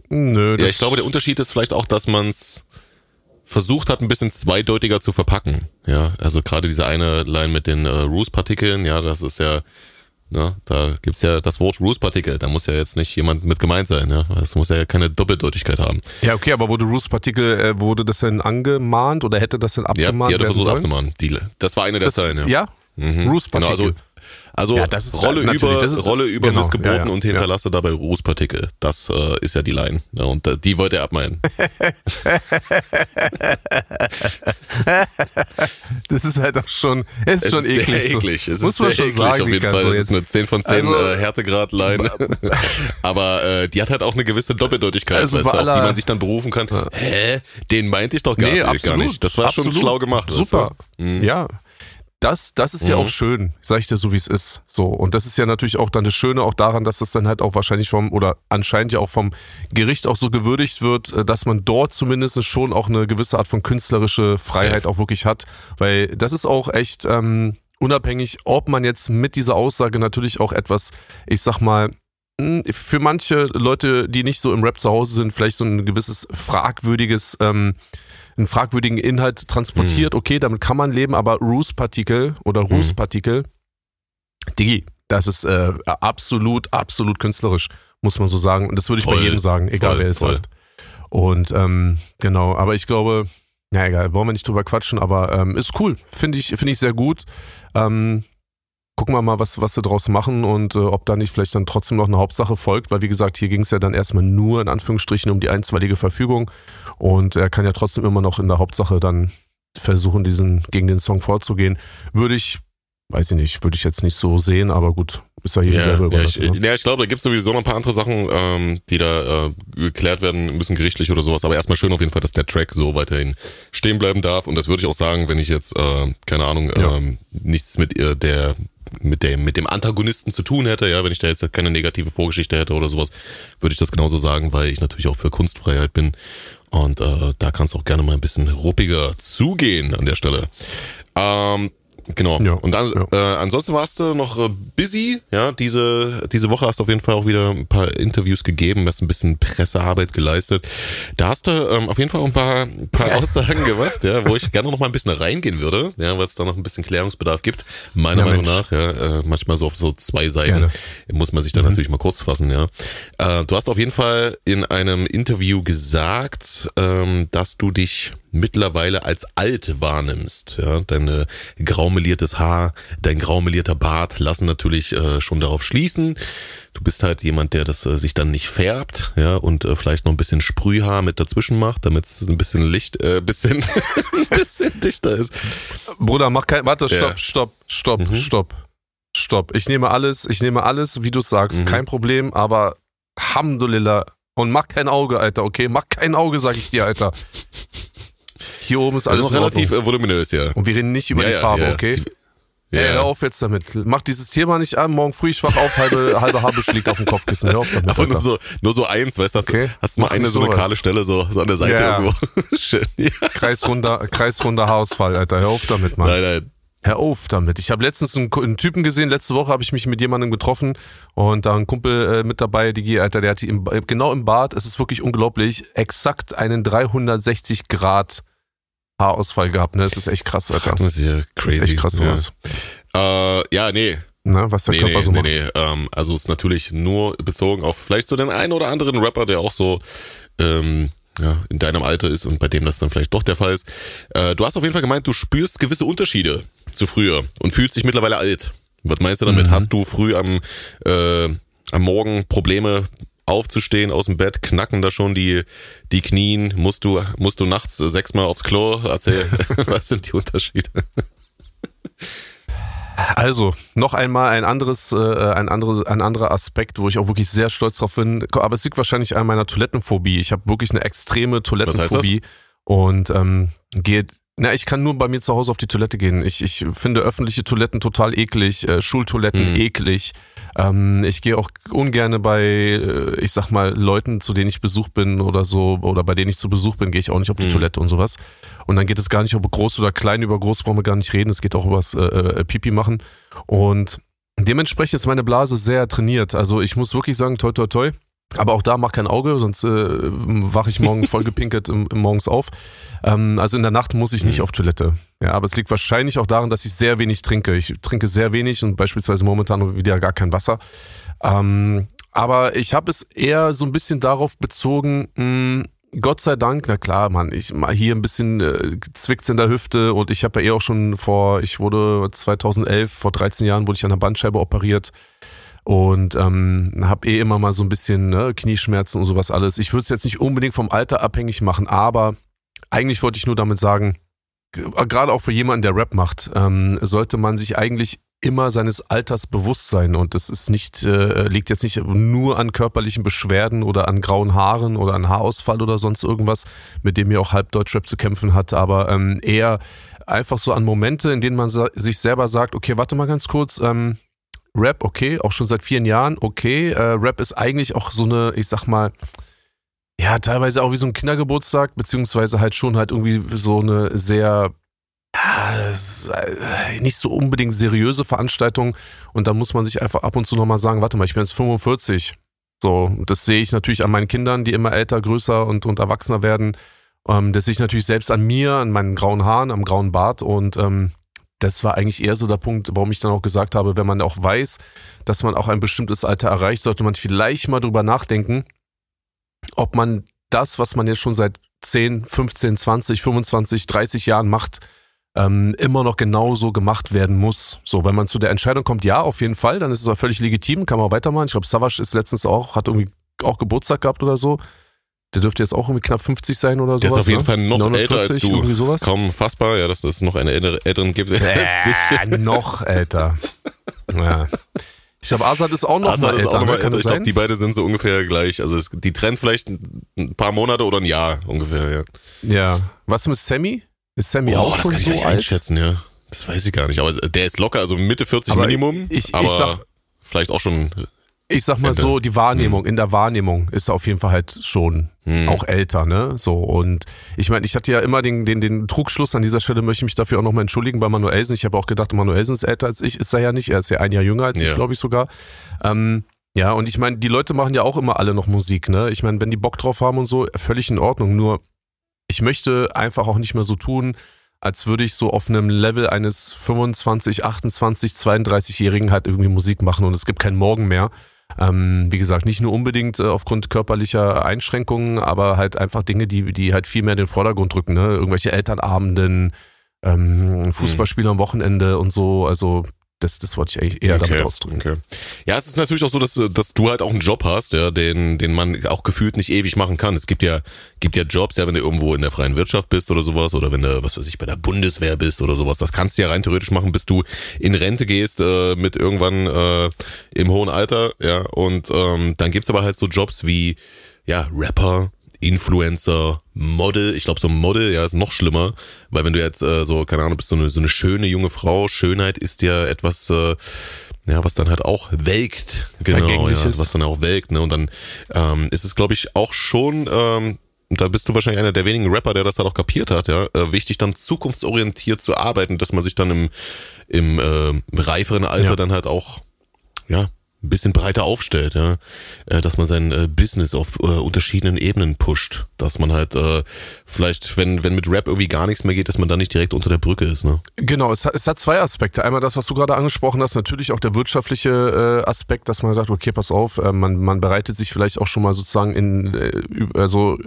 Nö, Ja, das, ich glaube, der Unterschied ist vielleicht auch, dass man es versucht hat, ein bisschen zweideutiger zu verpacken. Ja, also gerade diese eine Line mit den äh, Ruse-Partikeln, ja, das ist ja, ne, da gibt's ja das Wort Ruse-Partikel, da muss ja jetzt nicht jemand mit gemeint sein, ja. Das muss ja keine Doppeldeutigkeit haben. ja, okay, aber wurde Bruce Partikel, äh, wurde das denn angemahnt oder hätte das denn Ja, abgemahnt die hat er versucht sollen? abzumahnen. Die, das war eine der Das, Zeilen, ja. ja? Mhm. Bruce Genau, also Also Ja, das ist Rolle über ist- Rolle über genau, Missgeburten ja, ja, und hinterlasse dabei Rußpartikel. Das äh, ist ja die Line. Ja, und äh, die wollte er abmeinen. <laughs> Das ist halt auch schon, es ist Es schon ist eklig. sehr eklig. Es Muss ist man sehr schon eklig sagen, auf jeden Fall. jetzt. ist eine 10 von 10 Also- äh, Härtegrad-Line. <laughs> Aber äh, die hat halt auch eine gewisse Doppeldeutigkeit, Also weißt auf die man sich dann berufen kann. Hä? Den meinte ich doch gar, Nee, gar absolut, nicht. Das war schon absolut. schlau gemacht. Super. Mhm. Ja. Das, das ist ja Mhm. auch schön, sag ich dir so, wie es ist. So. Und das ist ja natürlich auch dann das Schöne auch daran, dass das dann halt auch wahrscheinlich vom, oder anscheinend ja auch vom Gericht auch so gewürdigt wird, äh, dass man dort zumindest schon auch eine gewisse Art von künstlerische Freiheit Safe. auch wirklich hat. Weil das ist auch echt ähm, unabhängig, ob man jetzt mit dieser Aussage natürlich auch etwas, ich sag mal, mh, für manche Leute, die nicht so im Rap zu Hause sind, vielleicht so ein gewisses fragwürdiges, ähm, einen fragwürdigen Inhalt transportiert. Okay, damit kann man leben, aber Rußpartikel oder Rußpartikel, Digi, das ist äh, absolut, absolut künstlerisch, muss man so sagen. Und das würde ich bei Voll, jedem sagen, egal voll, wer es sagt. Und ähm, genau, aber ich glaube, na egal, wollen wir nicht drüber quatschen, aber ähm, ist cool, finde ich, finde ich sehr gut. Ähm, gucken wir mal, was, was sie draus machen und äh, ob da nicht vielleicht dann trotzdem noch eine Hauptsache folgt, weil wie gesagt, hier ging es ja dann erstmal nur in Anführungsstrichen um die einstweilige Verfügung und er kann ja trotzdem immer noch in der Hauptsache dann versuchen, diesen gegen den Song vorzugehen. Würde ich, weiß ich nicht, würde ich jetzt nicht so sehen, aber gut, ist ja jedem Ja, selber ja, ich, ne? ja, ich glaube, da gibt es sowieso noch ein paar andere Sachen, ähm, die da äh, geklärt werden müssen, gerichtlich oder sowas. Aber erstmal schön auf jeden Fall, dass der Track so weiterhin stehen bleiben darf. Und das würde ich auch sagen, wenn ich jetzt, äh, keine Ahnung, Ja. ähm, nichts mit äh, der mit dem, mit dem Antagonisten zu tun hätte, ja, wenn ich da jetzt keine negative Vorgeschichte hätte oder sowas, würde ich das genauso sagen, weil ich natürlich auch für Kunstfreiheit bin. Und äh, da kann es auch gerne mal ein bisschen ruppiger zugehen an der Stelle. Ähm, Genau. Ja, und dann, ja. äh, ansonsten warst du noch äh, busy, ja. Diese, diese Woche hast du auf jeden Fall auch wieder ein paar Interviews gegeben, hast ein bisschen Pressearbeit geleistet. Da hast du ähm, auf jeden Fall auch ein paar, paar Aussagen <laughs> gemacht, ja, wo ich gerne noch mal ein bisschen reingehen würde, ja, weil es da noch ein bisschen Klärungsbedarf gibt, meiner Ja, Meinung Mensch. nach, ja. Äh, manchmal so auf so zwei Seiten Gerne. muss man sich da natürlich mal kurz fassen, ja. Äh, du hast auf jeden Fall in einem Interview gesagt, ähm, dass du dich mittlerweile als alt wahrnimmst. Ja, dein äh, graumeliertes Haar, dein graumelierter Bart lassen natürlich äh, schon darauf schließen. Du bist halt jemand, der das äh, sich dann nicht färbt, ja, und äh, vielleicht noch ein bisschen Sprühhaar mit dazwischen macht, damit es ein bisschen Licht, äh, bisschen, <laughs> ein bisschen dichter ist. Bruder, mach kein. Warte, Ja. stopp, stopp, stopp, Mhm. stopp. Stopp. Ich nehme alles, ich nehme alles, wie du sagst, Mhm. kein Problem, aber Alhamdulillah. Und mach kein Auge, Alter, okay? Mach kein Auge, sag ich dir, Alter. Hier oben ist alles Also noch in Ordnung. relativ äh, voluminös, ja. Und wir reden nicht über Ja, die ja, Farbe, ja. okay? Ja. Ey, hör auf jetzt damit. Mach dieses Thema nicht an. Morgen früh, ich wach auf, halbe, <laughs> halbe Haarbusch liegt auf dem Kopfkissen. Hör auf damit, Aber nur so, nur so eins, weißt du, hast, Okay. hast du mal eine so eine kahle Stelle so, so an der Seite irgendwo. <laughs> Schön. Kreisrunder, kreisrunder Haarausfall, Alter. Hör auf damit, Mann. Nein, nein. Hör auf damit. Ich habe letztens einen, einen, Typen gesehen, letzte Woche habe ich mich mit jemandem getroffen und da ein Kumpel äh, mit dabei, die Alter, der hat die im, genau im Bad, es ist wirklich unglaublich, exakt einen 360 Grad Haarausfall gehabt, ne? Das ist echt krass, Alter. Das ist ja crazy. Das ist echt krass sowas. Ja, äh, ja nee. Na, was der nee, Körper nee, so macht. Nee, nee. Ähm, also ist natürlich nur bezogen auf vielleicht so den einen oder anderen Rapper, der auch so ähm, ja, in deinem Alter ist und bei dem das dann vielleicht doch der Fall ist. Äh, du hast auf jeden Fall gemeint, du spürst gewisse Unterschiede zu früher und fühlst dich mittlerweile alt. Was meinst du damit? Mhm. Hast du früh am, äh, am Morgen Probleme aufzustehen aus dem Bett, knacken da schon die, die Knien, musst du, musst du nachts sechsmal aufs Klo? Erzähl, <laughs> was sind die Unterschiede? Also, noch einmal ein anderes, äh, ein, anderes, ein anderer Aspekt, wo ich auch wirklich sehr stolz drauf bin. Aber es liegt wahrscheinlich an meiner Toilettenphobie. Ich habe wirklich eine extreme Toilettenphobie und ähm, gehe na, ich kann nur bei mir zu Hause auf die Toilette gehen. Ich, ich finde öffentliche Toiletten total eklig, äh, Schultoiletten mhm. eklig. Ähm, ich gehe auch ungerne bei, äh, ich sag mal, Leuten, zu denen ich Besuch bin oder so, oder bei denen ich zu Besuch bin, gehe ich auch nicht auf die mhm. Toilette und sowas. Und dann geht es gar nicht über groß oder klein, über groß brauchen wir gar nicht reden. Es geht auch über das äh, äh, Pipi machen. Und dementsprechend ist meine Blase sehr trainiert. Also ich muss wirklich sagen, toi toi toi. Aber auch da mach kein Auge, sonst äh, wache ich morgen voll <laughs> gepinkelt im, im morgens auf. Ähm, also in der Nacht muss ich nicht mhm. auf Toilette. Ja, aber es liegt wahrscheinlich auch daran, dass ich sehr wenig trinke. Ich trinke sehr wenig und beispielsweise momentan wieder gar kein Wasser. Ähm, aber ich habe es eher so ein bisschen darauf bezogen, mh, hm, Gott sei Dank, na klar, Mann, ich mal hier ein bisschen äh, zwickt's in der Hüfte und ich habe ja eh auch schon vor, ich wurde 2011, vor 13 Jahren wurde ich an der Bandscheibe operiert und ähm, habe eh immer mal so ein bisschen ne, Knieschmerzen und sowas alles. Ich würde es jetzt nicht unbedingt vom Alter abhängig machen, aber eigentlich wollte ich nur damit sagen, gerade auch für jemanden, der Rap macht, ähm, sollte man sich eigentlich immer seines Alters bewusst sein und das ist nicht äh, liegt jetzt nicht nur an körperlichen Beschwerden oder an grauen Haaren oder an Haarausfall oder sonst irgendwas, mit dem ihr auch halb Deutschrap zu kämpfen hat, aber ähm, eher einfach so an Momente, in denen man sich selber sagt, okay, warte mal ganz kurz, ähm, Rap, okay, auch schon seit vielen Jahren, okay. Äh, Rap ist eigentlich auch so eine, ich sag mal, ja, teilweise auch wie so ein Kindergeburtstag, beziehungsweise halt schon halt irgendwie so eine sehr, äh, nicht so unbedingt seriöse Veranstaltung. Und da muss man sich einfach ab und zu nochmal sagen, warte mal, ich bin jetzt 45. So, das sehe ich natürlich an meinen Kindern, die immer älter, größer und, und erwachsener werden. Ähm, das sehe ich natürlich selbst an mir, an meinen grauen Haaren, am grauen Bart und ähm, das war eigentlich eher so der Punkt, warum ich dann auch gesagt habe, wenn man auch weiß, dass man auch ein bestimmtes Alter erreicht, sollte man vielleicht mal drüber nachdenken, ob man das, was man jetzt schon seit 10, 15, 20, 25, 30 Jahren macht, ähm, immer noch genauso gemacht werden muss. So, wenn man zu der Entscheidung kommt, ja, auf jeden Fall, dann ist es auch völlig legitim, kann man auch weitermachen. Ich glaube, Savage ist letztens auch, hat irgendwie auch Geburtstag gehabt oder so. Der dürfte jetzt auch irgendwie knapp 50 sein oder so. Der ist auf jeden ne? Fall noch 49, älter als du. Ist kaum fassbar, ja, dass es noch einen älteren gibt äh, als <laughs> dich. <laughs> Noch älter. ja. Ich glaube, Azad ist auch noch Azad mal älter. Ist auch noch mal ne? älter. Ich glaube, die beiden sind so ungefähr gleich. Also es, die trennen vielleicht ein paar Monate oder ein Jahr ungefähr, ja. Ja. Was mit Sammy? Ist Sammy oh, auch schon so alt? das kann ich so nicht einschätzen, ja. Das weiß ich gar nicht. Aber der ist locker, also Mitte 40 aber Minimum. Ich, ich, aber ich sag, vielleicht auch schon ich sag mal Ende. so, die Wahrnehmung, hm. in der Wahrnehmung ist er auf jeden Fall halt schon hm. auch älter, ne? So, und ich meine, ich hatte ja immer den, den, den Trugschluss, an dieser Stelle möchte ich mich dafür auch nochmal entschuldigen bei Manuelsen. Ich habe auch gedacht, Manuelsen ist älter als ich, ist er ja nicht, er ist ja ein Jahr jünger als ja. ich, glaube ich sogar. Ähm, ja, und ich meine, die Leute machen ja auch immer alle noch Musik, ne? Ich meine, wenn die Bock drauf haben und so, völlig in Ordnung. Nur, ich möchte einfach auch nicht mehr so tun, als würde ich so auf einem Level eines 25, 28, 32-Jährigen halt irgendwie Musik machen und es gibt kein Morgen mehr. Ähm, wie gesagt, nicht nur unbedingt äh, aufgrund körperlicher Einschränkungen, aber halt einfach Dinge, die, die halt viel mehr in den Vordergrund rücken. Ne? Irgendwelche Elternabenden, ähm, Fußballspiele am Wochenende und so. Also das, das wollte ich eigentlich eher okay, damit ausdrücken. Okay. Ja, es ist natürlich auch so, dass, dass du halt auch einen Job hast, ja, den, den man auch gefühlt nicht ewig machen kann. Es gibt ja, gibt ja Jobs, ja, wenn du irgendwo in der freien Wirtschaft bist oder sowas, oder wenn du, was weiß ich, bei der Bundeswehr bist oder sowas, das kannst du ja rein theoretisch machen, bis du in Rente gehst, äh, mit irgendwann äh, im hohen Alter, ja. Und ähm, dann gibt's aber halt so Jobs wie ja, Rapper, Influencer, Model. Ich glaube, so ein Model, ja, ist noch schlimmer, weil wenn du jetzt äh, so, keine Ahnung, bist so eine, so eine schöne junge Frau, Schönheit ist ja etwas, äh, ja, was dann halt auch welkt, genau, ja, was dann auch welkt, ne? Und dann ähm, ist es, glaube ich, auch schon ähm, da bist du wahrscheinlich einer der wenigen Rapper, der das halt auch kapiert hat, ja, äh, wichtig dann zukunftsorientiert zu arbeiten, dass man sich dann im, im äh, reiferen Alter ja. dann halt auch, ja, ein bisschen breiter aufstellt, ja, äh, dass man sein äh, Business auf äh, unterschiedenen Ebenen pusht, dass man halt äh, vielleicht, wenn wenn mit Rap irgendwie gar nichts mehr geht, dass man dann nicht direkt unter der Brücke ist, ne? Genau, es hat, es hat zwei Aspekte. Einmal das, was du gerade angesprochen hast, natürlich auch der wirtschaftliche Aspekt, dass man sagt, okay, pass auf, man man bereitet sich vielleicht auch schon mal sozusagen in also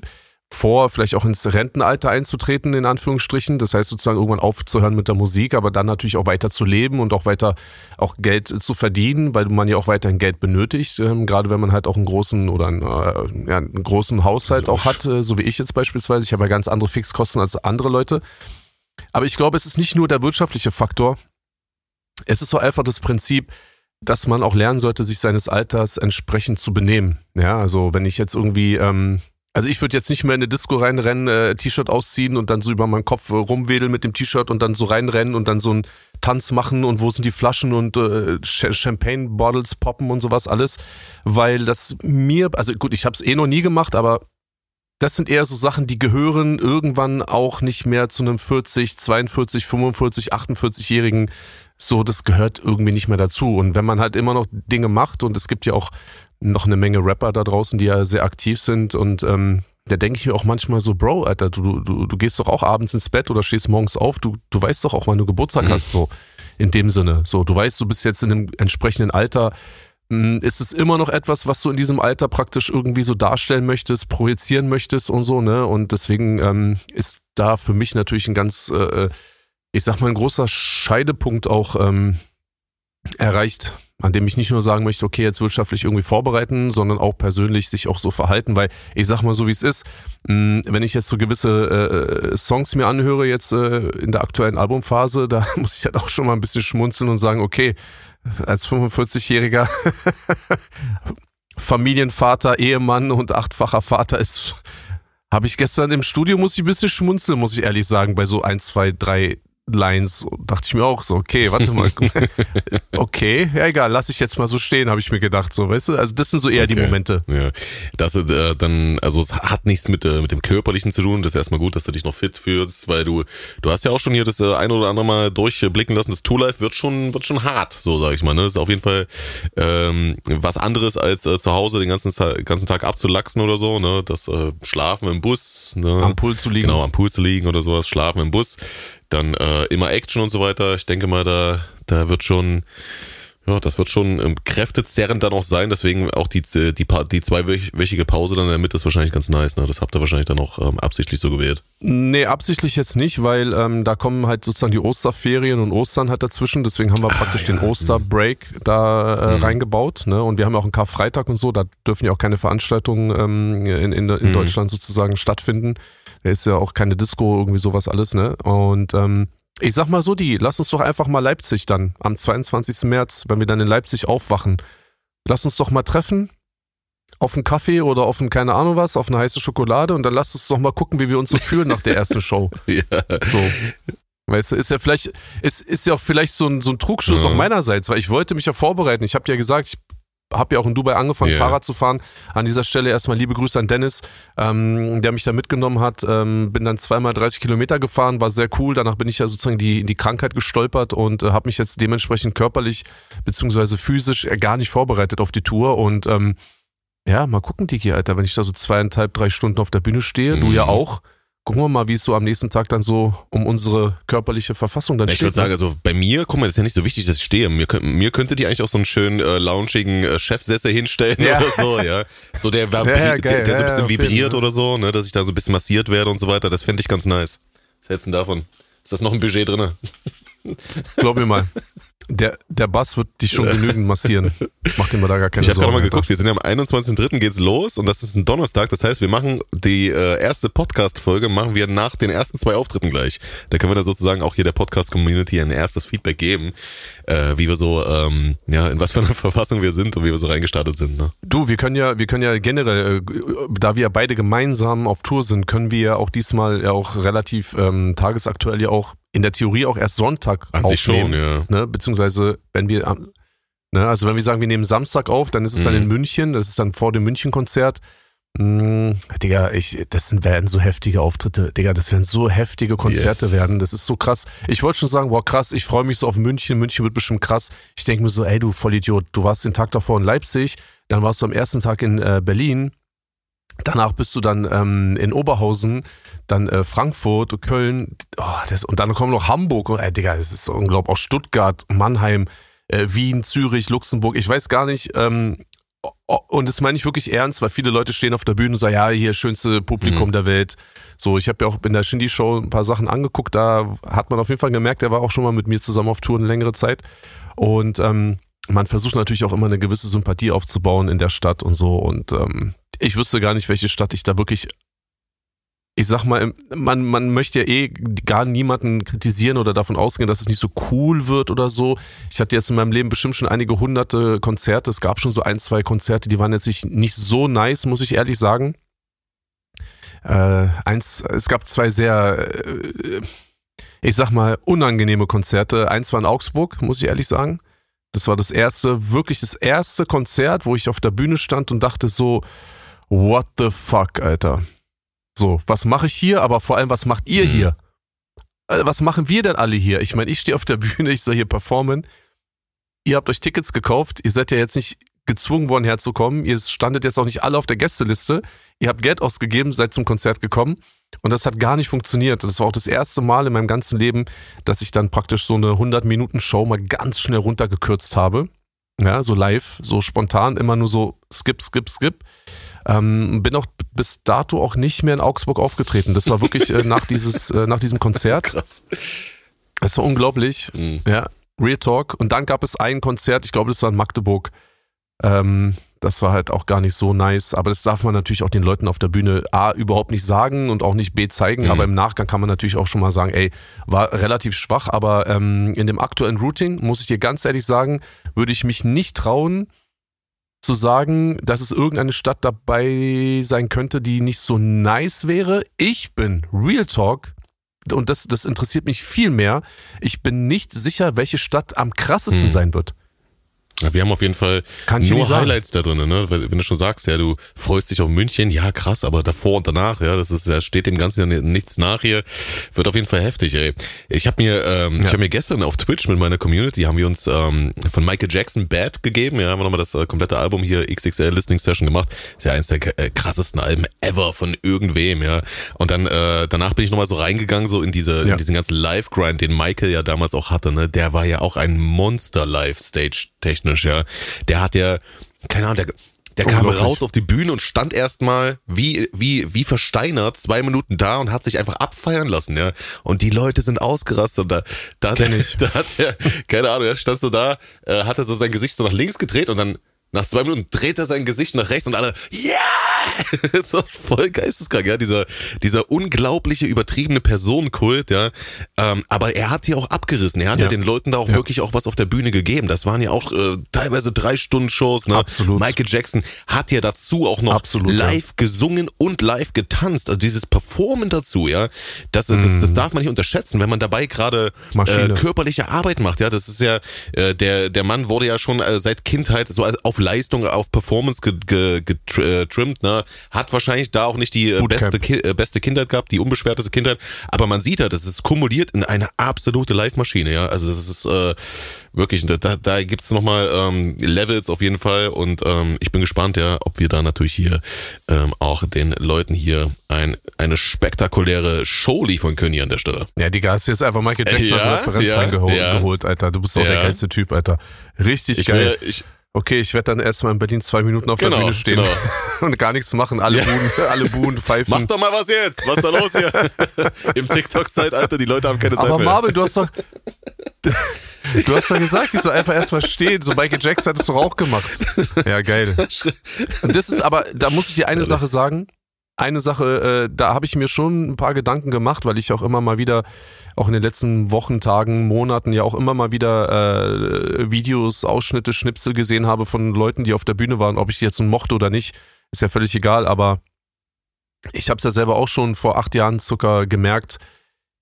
vor, vielleicht auch ins Rentenalter einzutreten, in Anführungsstrichen. Das heißt sozusagen irgendwann aufzuhören mit der Musik, aber dann natürlich auch weiter zu leben und auch weiter auch Geld zu verdienen, weil man ja auch weiterhin Geld benötigt. Ähm, gerade wenn man halt auch einen großen oder einen, äh, ja, einen großen Haushalt auch hat, äh, so wie ich jetzt beispielsweise. Ich habe ja ganz andere Fixkosten als andere Leute. Aber ich glaube, es ist nicht nur der wirtschaftliche Faktor. Es ist so einfach das Prinzip, dass man auch lernen sollte, sich seines Alters entsprechend zu benehmen. Ja, also wenn ich jetzt irgendwie ähm, also ich würde jetzt nicht mehr in eine Disco reinrennen, äh, T-Shirt ausziehen und dann so über meinen Kopf rumwedeln mit dem T-Shirt und dann so reinrennen und dann so einen Tanz machen und wo sind die Flaschen und äh, Champagne-Bottles poppen und sowas alles, weil das mir, also gut, ich habe es eh noch nie gemacht, aber das sind eher so Sachen, die gehören irgendwann auch nicht mehr zu einem 40, 42, 45, 48-Jährigen. So, das gehört irgendwie nicht mehr dazu. Und wenn man halt immer noch Dinge macht und es gibt ja auch noch eine Menge Rapper da draußen, die ja sehr aktiv sind und ähm, da denke ich mir auch manchmal so, Bro, Alter, du, du, du gehst doch auch abends ins Bett oder stehst morgens auf, du, du weißt doch auch, wann du Geburtstag mhm. hast, so in dem Sinne. So, du weißt, du bist jetzt in dem entsprechenden Alter. Hm, ist es immer noch etwas, was du in diesem Alter praktisch irgendwie so darstellen möchtest, projizieren möchtest und so, ne? Und deswegen ähm, ist da für mich natürlich ein ganz, äh, äh ich sag mal, ein großer Scheidepunkt auch ähm, erreicht, an dem ich nicht nur sagen möchte, okay, jetzt wirtschaftlich irgendwie vorbereiten, sondern auch persönlich sich auch so verhalten, weil ich sag mal so, wie es ist, hm, wenn ich jetzt so gewisse äh, Songs mir anhöre, jetzt äh, in der aktuellen Albumphase, <laughs> da muss ich halt auch schon mal ein bisschen schmunzeln und sagen, okay, als 45-jähriger <laughs> Familienvater, Ehemann und achtfacher Vater ist habe ich gestern im Studio, muss ich ein bisschen schmunzeln, muss ich ehrlich sagen, bei so ein, zwei, drei Lines. dachte ich mir auch so, okay, warte mal. <laughs> okay, ja egal, lass ich jetzt mal so stehen, habe ich mir gedacht. So, weißt du, also das sind so eher okay. die Momente. Ja. Das äh, dann, also es hat nichts mit, äh, mit dem Körperlichen zu tun. Das ist erstmal gut, dass du dich noch fit fühlst, weil du, du hast ja auch schon hier das äh, ein oder andere Mal durchblicken lassen. Das Tool Life wird schon, wird schon hart, so sage ich mal. Ne? Das ist auf jeden Fall ähm, was anderes als äh, zu Hause den ganzen, ganzen Tag abzulachsen oder so. Ne? Das äh, Schlafen im Bus. Ne? Am Pool zu liegen. Genau, am Pool zu liegen oder sowas. Schlafen im Bus dann äh, immer Action und so weiter. Ich denke mal, da, da wird schon, ja, das wird schon ähm, kräftezerrend dann auch sein. Deswegen auch die, die, die, die zweiwöchige Pause dann in der Mitte ist wahrscheinlich ganz nice. Ne? Das habt ihr wahrscheinlich dann auch ähm, absichtlich so gewählt. Nee, absichtlich jetzt nicht, weil ähm, da kommen halt sozusagen die Osterferien und Ostern halt dazwischen. Deswegen haben wir ah, praktisch ja. den Osterbreak da äh, mhm. reingebaut. Ne? Und wir haben ja auch einen Karfreitag und so. Da dürfen ja auch keine Veranstaltungen ähm, in, in, in mhm. Deutschland sozusagen stattfinden. Da ist ja auch keine Disco, irgendwie sowas alles, ne? Und ähm, ich sag mal so, die, lass uns doch einfach mal Leipzig dann am 22. März, wenn wir dann in Leipzig aufwachen. Lass uns doch mal treffen auf einen Kaffee oder auf einen, keine Ahnung was, auf eine heiße Schokolade und dann lass uns doch mal gucken, wie wir uns so fühlen nach der ersten Show. <laughs> ja. So. Weißt du, ist ja vielleicht, ist, ist ja auch vielleicht so ein, so ein Trugschluss ja. auch meinerseits, weil ich wollte mich ja vorbereiten. Ich habe ja gesagt, ich habe ja auch in Dubai angefangen, yeah. Fahrrad zu fahren. An dieser Stelle erstmal liebe Grüße an Dennis, ähm, der mich da mitgenommen hat. Ähm, bin dann zweimal 30 Kilometer gefahren, war sehr cool. Danach bin ich ja sozusagen die, die Krankheit gestolpert und äh, habe mich jetzt dementsprechend körperlich beziehungsweise physisch gar nicht vorbereitet auf die Tour. Und ähm, ja, mal gucken, Digi, Alter, wenn ich da so zweieinhalb, drei Stunden auf der Bühne stehe, mhm. du ja auch gucken wir mal, wie es so am nächsten Tag dann so um unsere körperliche Verfassung dann ich steht. Ich würde sagen, also bei mir, guck mal, das ist ja nicht so wichtig, dass ich stehe. Mir, mir könnte die eigentlich auch so einen schönen äh, loungigen äh, Chefsessel hinstellen ja. oder so, ja. So der, <laughs> ja, der, der, der so ein bisschen vibriert oder so, ne, dass ich da so ein bisschen massiert werde und so weiter. Das fände ich ganz nice. Was hältst du davon? Ist das noch ein Budget drin? Glaub mir mal. <laughs> Der, der Bass wird dich schon <laughs> genügend massieren. Mach dir mal da gar keine ich Sorgen. Ich habe gerade mal geguckt, wir sind ja am 21.03. geht's los und das ist ein Donnerstag. Das heißt, wir machen die äh, erste Podcast-Folge machen wir nach den ersten zwei Auftritten gleich. Da können wir da sozusagen auch hier der Podcast-Community ein erstes Feedback geben, äh, wie wir so, ähm, ja, in was für einer <laughs> Verfassung wir sind und wie wir so reingestartet sind. Ne? Du, wir können ja, wir können ja generell, äh, da wir ja beide gemeinsam auf Tour sind, können wir ja auch diesmal ja auch relativ ähm, tagesaktuell ja auch in der Theorie auch erst Sonntag An aufnehmen. Schon, ja. Ne? Beziehungsweise, wenn wir, ne? also wenn wir sagen, wir nehmen Samstag auf, dann ist es mhm. dann in München, das ist dann vor dem München-Konzert. Mm, Digga, ich, das werden so heftige Auftritte. Digga, das werden so heftige Konzerte Yes. werden. Das ist so krass. Ich wollte schon sagen, boah, krass, ich freue mich so auf München. München wird bestimmt krass. Ich denke mir so, ey, du Vollidiot, du warst den Tag davor in Leipzig, dann warst du am ersten Tag in äh, Berlin. Danach bist du dann ähm, in Oberhausen, dann äh, Frankfurt, Köln, oh, das, und dann kommt noch Hamburg. Und, ey, Digga, das ist so unglaublich. Auch Stuttgart, Mannheim, äh, Wien, Zürich, Luxemburg. Ich weiß gar nicht, ähm, und das meine ich wirklich ernst, weil viele Leute stehen auf der Bühne und sagen, ja, hier schönste Publikum Mhm. der Welt. So, ich habe ja auch in der Shindy-Show ein paar Sachen angeguckt, da hat man auf jeden Fall gemerkt, er war auch schon mal mit mir zusammen auf Tour eine längere Zeit. Und ähm, man versucht natürlich auch immer eine gewisse Sympathie aufzubauen in der Stadt und so. Und ähm, ich wüsste gar nicht, welche Stadt ich da wirklich. Ich sag mal, man, man möchte ja eh gar niemanden kritisieren oder davon ausgehen, dass es nicht so cool wird oder so. Ich hatte jetzt in meinem Leben bestimmt schon einige hunderte Konzerte. Es gab schon so ein, zwei Konzerte, die waren jetzt nicht, so nice, muss ich ehrlich sagen. Äh, eins, es gab zwei sehr, äh, ich sag mal, unangenehme Konzerte. Eins war in Augsburg, muss ich ehrlich sagen. Das war das erste, wirklich das erste Konzert, wo ich auf der Bühne stand und dachte so, what the fuck, Alter. So, was mache ich hier, aber vor allem, was macht ihr Mhm. hier? Äh, Was machen wir denn alle hier? Ich meine, ich stehe auf der <laughs> Bühne, ich soll hier performen. Ihr habt euch Tickets gekauft, ihr seid ja jetzt nicht gezwungen worden herzukommen, ihr standet jetzt auch nicht alle auf der Gästeliste, ihr habt Geld ausgegeben, seid zum Konzert gekommen und das hat gar nicht funktioniert. Das war auch das erste Mal in meinem ganzen Leben, dass ich dann praktisch so eine 100-Minuten-Show mal ganz schnell runtergekürzt habe. Ja, so live, so spontan, immer nur so skip, skip, skip. Ähm, bin auch bis dato auch nicht mehr in Augsburg aufgetreten. Das war wirklich äh, nach, dieses, äh, nach diesem Konzert. <laughs> Krass. Das war unglaublich. Mhm. Ja, Real Talk. Und dann gab es ein Konzert, ich glaube, das war in Magdeburg. Ähm, das war halt auch gar nicht so nice. Aber das darf man natürlich auch den Leuten auf der Bühne A überhaupt nicht sagen und auch nicht B zeigen. Mhm. Aber im Nachgang kann man natürlich auch schon mal sagen, ey, war relativ schwach. Aber ähm, in dem aktuellen Routing, muss ich dir ganz ehrlich sagen, würde ich mich nicht trauen, zu sagen, dass es irgendeine Stadt dabei sein könnte, die nicht so nice wäre. Ich bin Real Talk und das, das interessiert mich viel mehr. Ich bin nicht sicher, welche Stadt am krassesten Hm. sein wird. Wir haben auf jeden Fall Kann nur. Highlights da drin, ne? Wenn du schon sagst, ja, du freust dich auf München, ja krass, aber davor und danach, ja, das ist ja steht dem Ganzen ja nichts nach hier, wird auf jeden Fall heftig, ey. Ich habe mir, ähm, Ja. ich habe mir gestern auf Twitch mit meiner Community haben wir uns ähm, von Michael Jackson Bad gegeben, ja, haben wir nochmal das äh, komplette Album hier XXL Listening Session gemacht. Ist ja eins der äh, krassesten Alben ever von irgendwem, ja. Und dann äh, danach bin ich nochmal so reingegangen so in diese Ja. in diesen ganzen Live Grind, den Michael ja damals auch hatte, ne? Der war ja auch ein Monster Live Stage technisch, ja. Der hat ja keine Ahnung, der der kam raus auf die Bühne und stand erstmal wie, wie, wie versteinert zwei Minuten da und hat sich einfach abfeiern lassen, ja. Und die Leute sind ausgerastet und da, da, Kenn ich. <laughs> da hat er, keine Ahnung, er stand so da, äh, hat er so sein Gesicht so nach links gedreht und dann nach zwei Minuten dreht er sein Gesicht nach rechts und alle, ja! <laughs> das war voll geisteskrank, ja, dieser, dieser unglaubliche, übertriebene Personenkult, ja. Ähm, aber er hat hier auch abgerissen. Er hat ja, Ja. den Leuten da auch Ja. wirklich auch was auf der Bühne gegeben. Das waren ja auch äh, teilweise drei Stunden Shows, ne? Absolut. Michael Jackson hat ja dazu auch noch Absolut, ja. live gesungen und live getanzt. Also dieses Performen dazu, ja, das, das, das darf man nicht unterschätzen, wenn man dabei gerade äh, körperliche Arbeit macht. Ja, das ist ja, äh, der, der Mann wurde ja schon äh, seit Kindheit so als- auf Leistung, auf Performance getrimmt, ge, getr- äh, ne? Hat wahrscheinlich da auch nicht die äh, beste, Ki äh, beste Kindheit gehabt, die unbeschwerteste Kindheit. Aber man sieht ja, das ist kumuliert in eine absolute Live-Maschine, ja. Also das ist äh, wirklich, da, da, da gibt's nochmal ähm, Levels auf jeden Fall und ähm, ich bin gespannt, ja, ob wir da natürlich hier ähm, auch den Leuten hier ein, eine spektakuläre Show liefern können hier an der Stelle. Ja, Digga, hast du jetzt einfach Michael Jackson Ja, als Referenz ja, reingeholt, ja. geholt, Alter. Du bist doch der geilste Typ, Alter. Richtig Ich geil. will, ich, Okay, ich werde dann erstmal in Berlin zwei Minuten auf Genau, der Bühne stehen genau. <laughs> und gar nichts machen. Alle Ja. buhen, alle buhen, pfeifen. mach doch mal was jetzt. Was ist da los hier? <laughs> Im TikTok-Zeitalter, die Leute haben keine Zeit Aber mehr. Marvin, du hast doch. <laughs> Du hast doch gesagt, ich soll einfach erstmal stehen. So Michael Jackson hat es doch auch gemacht. Ja, geil. Und das ist aber, da muss ich dir eine Sache sagen. Eine Sache, äh, da habe ich mir schon ein paar Gedanken gemacht, weil ich auch immer mal wieder, auch in den letzten Wochen, Tagen, Monaten ja auch immer mal wieder äh, Videos, Ausschnitte, Schnipsel gesehen habe von Leuten, die auf der Bühne waren. Ob ich die jetzt nun mochte oder nicht, ist ja völlig egal. Aber ich habe es ja selber auch schon vor acht Jahren circa gemerkt,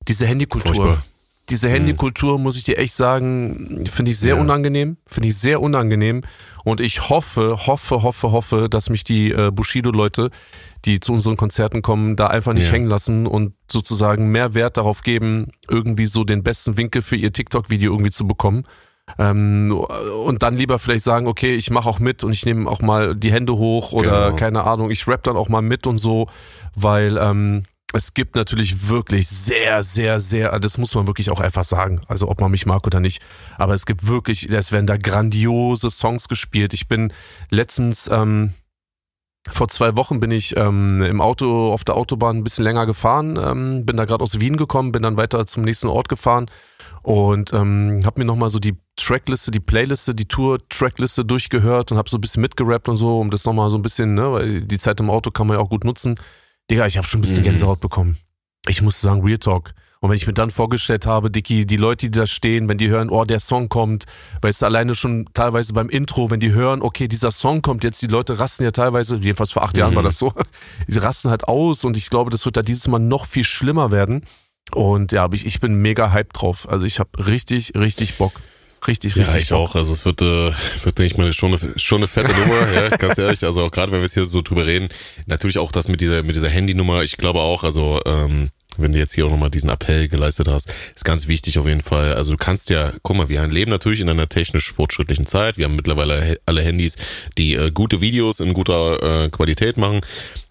diese Handykultur. Furchtbar. Diese Handykultur, muss ich dir echt sagen, finde ich sehr Ja. unangenehm. Finde ich sehr unangenehm. Und ich hoffe, hoffe, hoffe, hoffe, dass mich die äh, Bushido-Leute, die zu unseren Konzerten kommen, da einfach nicht Ja. hängen lassen und sozusagen mehr Wert darauf geben, irgendwie so den besten Winkel für ihr TikTok-Video irgendwie zu bekommen. Ähm, und dann lieber vielleicht sagen, okay, ich mache auch mit und ich nehme auch mal die Hände hoch oder Genau. keine Ahnung, ich rap dann auch mal mit und so, weil ähm, es gibt natürlich wirklich sehr, sehr, sehr, das muss man wirklich auch einfach sagen, also ob man mich mag oder nicht, aber es gibt wirklich, es werden da grandiose Songs gespielt. Ich bin letztens, ähm, vor zwei Wochen bin ich ähm, im Auto auf der Autobahn ein bisschen länger gefahren, ähm, bin da gerade aus Wien gekommen, bin dann weiter zum nächsten Ort gefahren und ähm, habe mir nochmal so die Trackliste, die Playliste, die Tour-Trackliste durchgehört und habe so ein bisschen mitgerappt und so, um das nochmal so ein bisschen, ne, weil die Zeit im Auto kann man ja auch gut nutzen. Digga, ich habe schon ein bisschen Mhm. Gänsehaut bekommen. Ich muss sagen, Real Talk. Und wenn ich mir dann vorgestellt habe, Dicky, die Leute, die da stehen, wenn die hören, oh, der Song kommt, weißt du, alleine schon teilweise beim Intro, wenn die hören, okay, dieser Song kommt jetzt, die Leute rasten ja teilweise, jedenfalls vor acht Jahren Mhm. war das so, <laughs> die rasten halt aus und ich glaube, das wird da dieses Mal noch viel schlimmer werden. Und ja, ich, ich bin mega hyped drauf. Also ich habe richtig, richtig Bock. Richtig, Ja, richtig ich Bock. auch. Also es wird, äh, wird denke ich mal, schon eine, schon eine fette Nummer, <laughs> ja, ganz ehrlich. Also auch gerade wenn wir jetzt hier so drüber reden, natürlich auch das mit dieser, mit dieser Handynummer, ich glaube auch, also ähm, wenn du jetzt hier auch nochmal diesen Appell geleistet hast, ist ganz wichtig auf jeden Fall. Also du kannst ja, guck mal, wir leben natürlich in einer technisch fortschrittlichen Zeit. Wir haben mittlerweile alle Handys, die äh, gute Videos in guter äh, Qualität machen.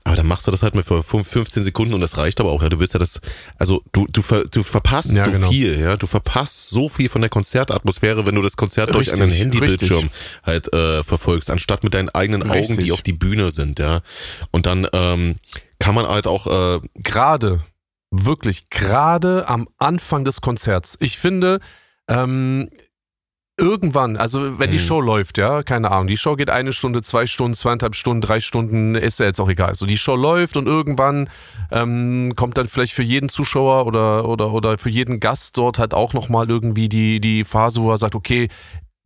Aber dann machst du das halt mal für fünf- 15 Sekunden und das reicht aber auch. Ja, du willst ja das, also du, du, ver, du verpasst Ja, so genau. viel, ja. Du verpasst so viel von der Konzertatmosphäre, wenn du das Konzert durch Richtig, einen Handybildschirm halt äh, verfolgst, anstatt mit deinen eigenen Augen, Richtig. die auf die Bühne sind, ja. Und dann ähm, kann man halt auch äh, gerade, wirklich gerade am Anfang des Konzerts. Ich finde, ähm, irgendwann, also wenn die Mhm. Show läuft, ja, keine Ahnung, die Show geht eine Stunde, zwei Stunden, zweieinhalb Stunden, drei Stunden, ist ja jetzt auch egal. Also die Show läuft und irgendwann ähm, kommt dann vielleicht für jeden Zuschauer oder, oder, oder für jeden Gast dort halt auch nochmal irgendwie die, die Phase, wo er sagt, okay,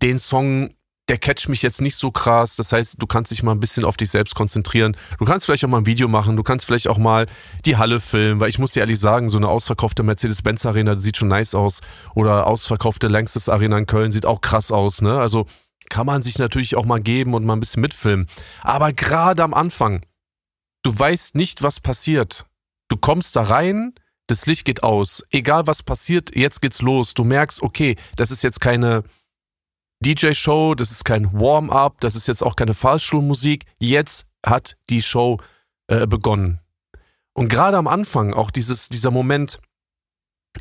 den Song, der catcht mich jetzt nicht so krass. Das heißt, du kannst dich mal ein bisschen auf dich selbst konzentrieren. Du kannst vielleicht auch mal ein Video machen. Du kannst vielleicht auch mal die Halle filmen, weil ich muss dir ehrlich sagen, so eine ausverkaufte Mercedes-Benz Arena sieht schon nice aus. Oder ausverkaufte Längstes Arena in Köln sieht auch krass aus, ne? Also kann man sich natürlich auch mal geben und mal ein bisschen mitfilmen. Aber gerade am Anfang, du weißt nicht, was passiert. Du kommst da rein, das Licht geht aus. Egal was passiert, jetzt geht's los. Du merkst, okay, das ist jetzt keine DJ-Show, das ist kein Warm-up, das ist jetzt auch keine Fahrstuhlmusik. Jetzt hat die Show äh, begonnen. Und gerade am Anfang auch dieses, dieser Moment,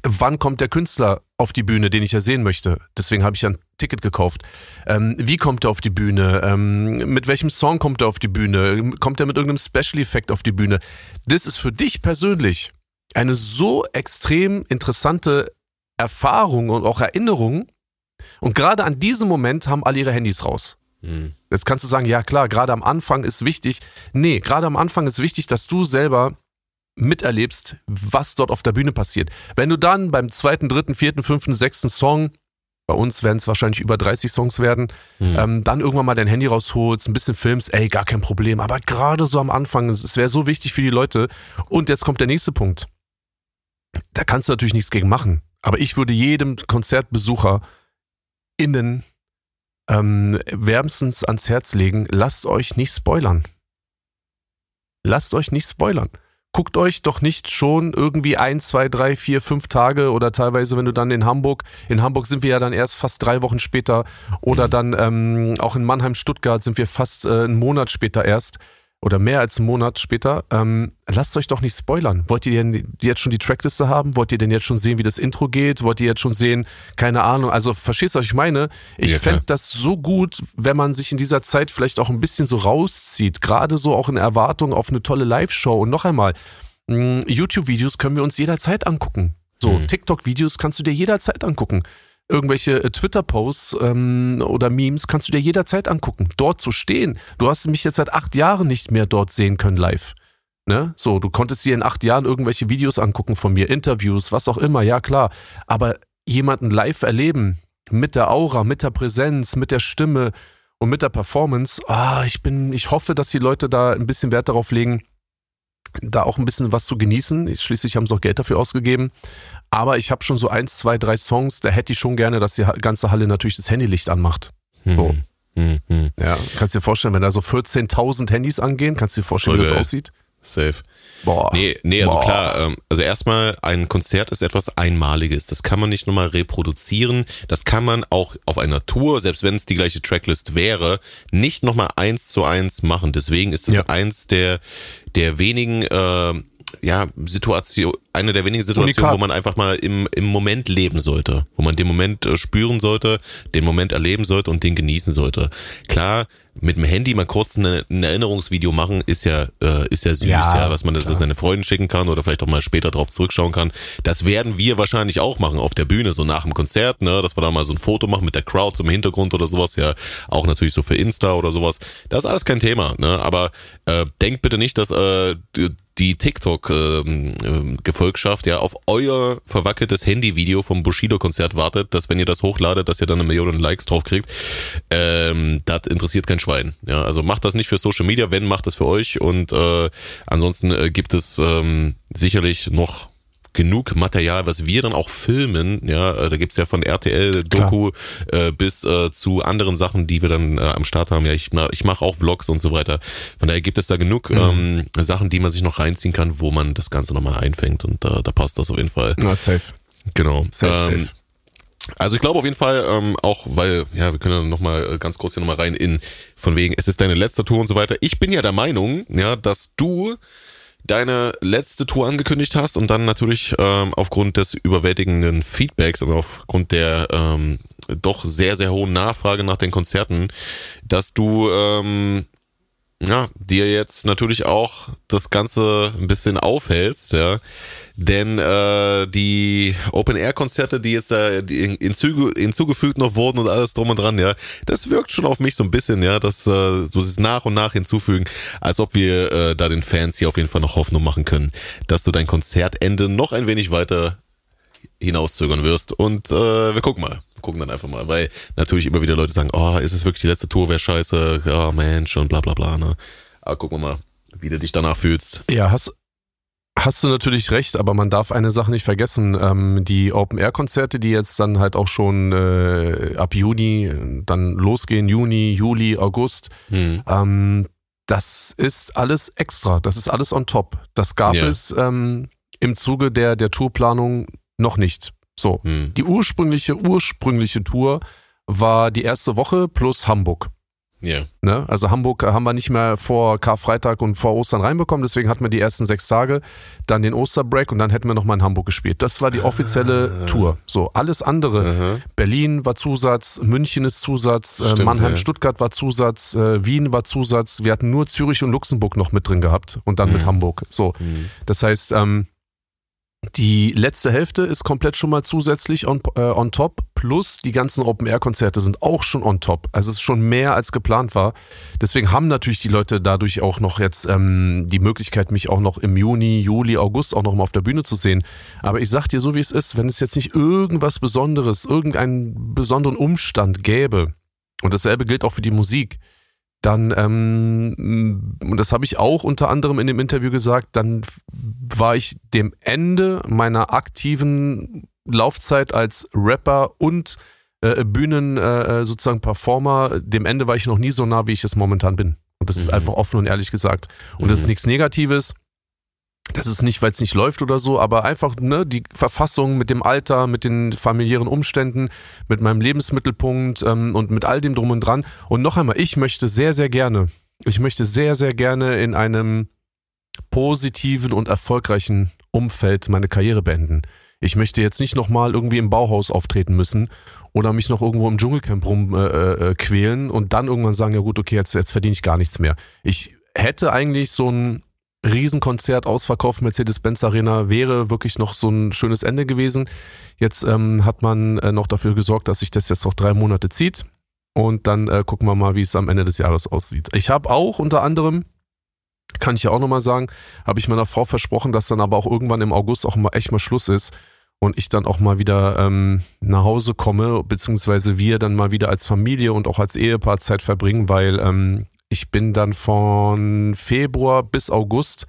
wann kommt der Künstler auf die Bühne, den ich ja sehen möchte. Deswegen habe ich ja ein Ticket gekauft. Ähm, wie kommt er auf die Bühne? Ähm, mit welchem Song kommt er auf die Bühne? Kommt er mit irgendeinem Special-Effekt auf die Bühne? Das ist für dich persönlich eine so extrem interessante Erfahrung und auch Erinnerung. Und gerade an diesem Moment haben alle ihre Handys raus. mh, Jetzt kannst du sagen, ja klar, gerade am Anfang ist wichtig. Nee, gerade am Anfang ist wichtig, dass du selber miterlebst, was dort auf der Bühne passiert. Wenn du dann beim zweiten, dritten, vierten, fünften, sechsten Song, bei uns werden es wahrscheinlich über 30 Songs werden, mh. ähm, dann irgendwann mal dein Handy rausholst, ein bisschen filmst, ey, gar kein Problem. Aber gerade so am Anfang, es wäre so wichtig für die Leute. Und jetzt kommt der nächste Punkt. Da kannst du natürlich nichts gegen machen. Aber ich würde jedem Konzertbesucher innen ähm, wärmstens ans Herz legen, lasst euch nicht spoilern. Lasst euch nicht spoilern. Guckt euch doch nicht schon irgendwie ein, zwei, drei, vier, fünf Tage oder teilweise, wenn du dann in Hamburg, in Hamburg sind wir ja dann erst fast drei Wochen später oder dann ähm, auch in Mannheim, Stuttgart sind wir fast äh, einen Monat später erst oder mehr als einen Monat später. Ähm, lasst euch doch nicht spoilern. Wollt ihr denn jetzt schon die Trackliste haben? Wollt ihr denn jetzt schon sehen, wie das Intro geht? Wollt ihr jetzt schon sehen, keine Ahnung, also verstehst du, was ich meine? Ich Ja, fände das so gut, wenn man sich in dieser Zeit vielleicht auch ein bisschen so rauszieht, gerade so auch in Erwartung auf eine tolle Live-Show. Und noch einmal, mh, YouTube-Videos können wir uns jederzeit angucken. So, Mhm. TikTok-Videos kannst du dir jederzeit angucken. Irgendwelche äh, Twitter-Posts ähm, oder Memes kannst du dir jederzeit angucken. Dort zu stehen. Du hast mich jetzt seit acht Jahren nicht mehr dort sehen können live. Ne? So, du konntest dir in acht Jahren irgendwelche Videos angucken von mir, Interviews, was auch immer, ja klar. Aber jemanden live erleben, mit der Aura, mit der Präsenz, mit der Stimme und mit der Performance, ah, ich bin, ich hoffe, dass die Leute da ein bisschen Wert darauf legen, da auch ein bisschen was zu genießen. Schließlich haben sie auch Geld dafür ausgegeben. Aber ich habe schon so eins, zwei, drei Songs, da hätte ich schon gerne, dass die ganze Halle natürlich das Handylicht anmacht. So. Hm, hm. Ja, kannst dir vorstellen, wenn da so 14.000 Handys angehen, kannst du dir vorstellen, Voll wie das geil. aussieht? Safe. Boah. Nee, nee, also Boah. klar, ähm, also erstmal ein Konzert ist etwas Einmaliges. Das kann man nicht nochmal reproduzieren. Das kann man auch auf einer Tour, selbst wenn es die gleiche Tracklist wäre, nicht nochmal eins zu eins machen. Deswegen ist es Ja. eins der, der wenigen, äh, ja, Situation, eine der wenigen Situationen, Unikat. wo man einfach mal im, im Moment leben sollte, wo man den Moment äh, spüren sollte, den Moment erleben sollte und den genießen sollte. Klar, mit dem Handy mal kurz eine, ein Erinnerungsvideo machen, ist ja, äh, ist ja süß, Ja, ja, was man das seine Freundin schicken kann oder vielleicht auch mal später drauf zurückschauen kann. Das werden wir wahrscheinlich auch machen auf der Bühne, so nach dem Konzert, ne, dass wir da mal so ein Foto machen mit der Crowd zum Hintergrund oder sowas, ja, auch natürlich so für Insta oder sowas. Das ist alles kein Thema, ne, aber äh, denkt bitte nicht, dass äh, die- TikTok-Gefolgschaft ja auf euer verwackeltes Handyvideo vom Bushido-Konzert wartet, dass wenn ihr das hochladet, dass ihr dann eine Million Likes drauf kriegt. Ähm, das interessiert kein Schwein. Ja, also macht das nicht für Social Media, wenn, macht das für euch. Und äh, ansonsten äh, gibt es ähm, sicherlich noch genug Material, was wir dann auch filmen. Ja, äh, da gibt's ja von RTL Doku äh, bis äh, zu anderen Sachen, die wir dann äh, am Start haben. Ja, ich, ich mache auch Vlogs und so weiter. Von daher gibt es da genug ähm, Sachen, die man sich noch reinziehen kann, wo man das Ganze nochmal einfängt. Und äh, da passt das auf jeden Fall. Na, safe. Genau. Safe, ähm, safe. Also ich glaube auf jeden Fall, ähm, auch weil, ja, wir können ja nochmal äh, ganz kurz hier nochmal rein in, von wegen, es ist deine letzte Tour und so weiter. Ich bin ja der Meinung, ja, dass du deine letzte Tour angekündigt hast und dann natürlich ähm, aufgrund des überwältigenden Feedbacks und aufgrund der ähm, doch sehr, sehr hohen Nachfrage nach den Konzerten, dass du ähm, ja, dir jetzt natürlich auch das Ganze ein bisschen aufhältst, ja. Denn äh, die Open-Air-Konzerte, die jetzt da hinzugefügt noch wurden und alles drum und dran, ja, das wirkt schon auf mich so ein bisschen, ja, dass äh, so es nach und nach hinzufügen, als ob wir äh, da den Fans hier auf jeden Fall noch Hoffnung machen können, dass du dein Konzertende noch ein wenig weiter hinauszögern wirst. Und äh, wir gucken mal. Gucken dann einfach mal, weil natürlich immer wieder Leute sagen, oh, ist es wirklich die letzte Tour, wäre scheiße, ja, Mensch und bla bla bla, ne? Aber gucken wir mal, wie du dich danach fühlst. Ja, hast, hast du natürlich recht, aber man darf eine Sache nicht vergessen. Ähm, die Open-Air-Konzerte, die jetzt dann halt auch schon äh, ab Juni dann losgehen, Juni, Juli, August, Hm. ähm, das ist alles extra, das ist alles on top. Das gab Ja. es ähm, im Zuge der, der Tourplanung noch nicht. So, Hm. die ursprüngliche, ursprüngliche Tour war die erste Woche plus Hamburg. Ja. Ne? Also Hamburg haben wir nicht mehr vor Karfreitag und vor Ostern reinbekommen, deswegen hatten wir die ersten sechs Tage, dann den Osterbreak und dann hätten wir nochmal in Hamburg gespielt. Das war die offizielle Ah. Tour. So, alles andere. Aha. Berlin war Zusatz, München ist Zusatz, äh, Stimmt, Mannheim, ja. Stuttgart war Zusatz, äh, Wien war Zusatz. Wir hatten nur Zürich und Luxemburg noch mit drin gehabt und dann mit Mhm. Hamburg. So, Hm. das heißt, ähm, die letzte Hälfte ist komplett schon mal zusätzlich on, äh, on top, plus die ganzen Open-Air-Konzerte sind auch schon on top. Also es ist schon mehr als geplant war. Deswegen haben natürlich die Leute dadurch auch noch jetzt ähm, die Möglichkeit, mich auch noch im Juni, Juli, August auch noch mal auf der Bühne zu sehen. Aber ich sag dir so, wie es ist, wenn es jetzt nicht irgendwas Besonderes, irgendeinen besonderen Umstand gäbe, und dasselbe gilt auch für die Musik, dann, ähm, und das habe ich auch unter anderem in dem Interview gesagt, dann war ich dem Ende meiner aktiven Laufzeit als Rapper und äh, Bühnen äh, sozusagen Performer, dem Ende war ich noch nie so nah, wie ich es momentan bin. Und das ist Mhm. einfach offen und ehrlich gesagt. Und das ist Mhm. nichts Negatives. Das ist nicht, weil es nicht läuft oder so, aber einfach ne, die Verfassung mit dem Alter, mit den familiären Umständen, mit meinem Lebensmittelpunkt ähm, und mit all dem drum und dran. Und noch einmal, ich möchte sehr, sehr gerne, ich möchte sehr, sehr gerne in einem positiven und erfolgreichen Umfeld meine Karriere beenden. Ich möchte jetzt nicht nochmal irgendwie im Bauhaus auftreten müssen oder mich noch irgendwo im Dschungelcamp rum äh, äh, und dann irgendwann sagen, ja gut, okay, jetzt, jetzt verdiene ich gar nichts mehr. Ich hätte eigentlich so ein Riesenkonzert ausverkauft, Mercedes-Benz Arena, wäre wirklich noch so ein schönes Ende gewesen. Jetzt ähm, hat man äh, noch dafür gesorgt, dass sich das jetzt noch drei Monate zieht. Und dann äh, gucken wir mal, wie es am Ende des Jahres aussieht. Ich habe auch unter anderem, kann ich ja auch nochmal sagen, habe ich meiner Frau versprochen, dass dann aber auch irgendwann im August auch mal echt mal Schluss ist und ich dann auch mal wieder ähm, nach Hause komme, beziehungsweise wir dann mal wieder als Familie und auch als Ehepaar Zeit verbringen, weil ähm, ich bin dann von Februar bis August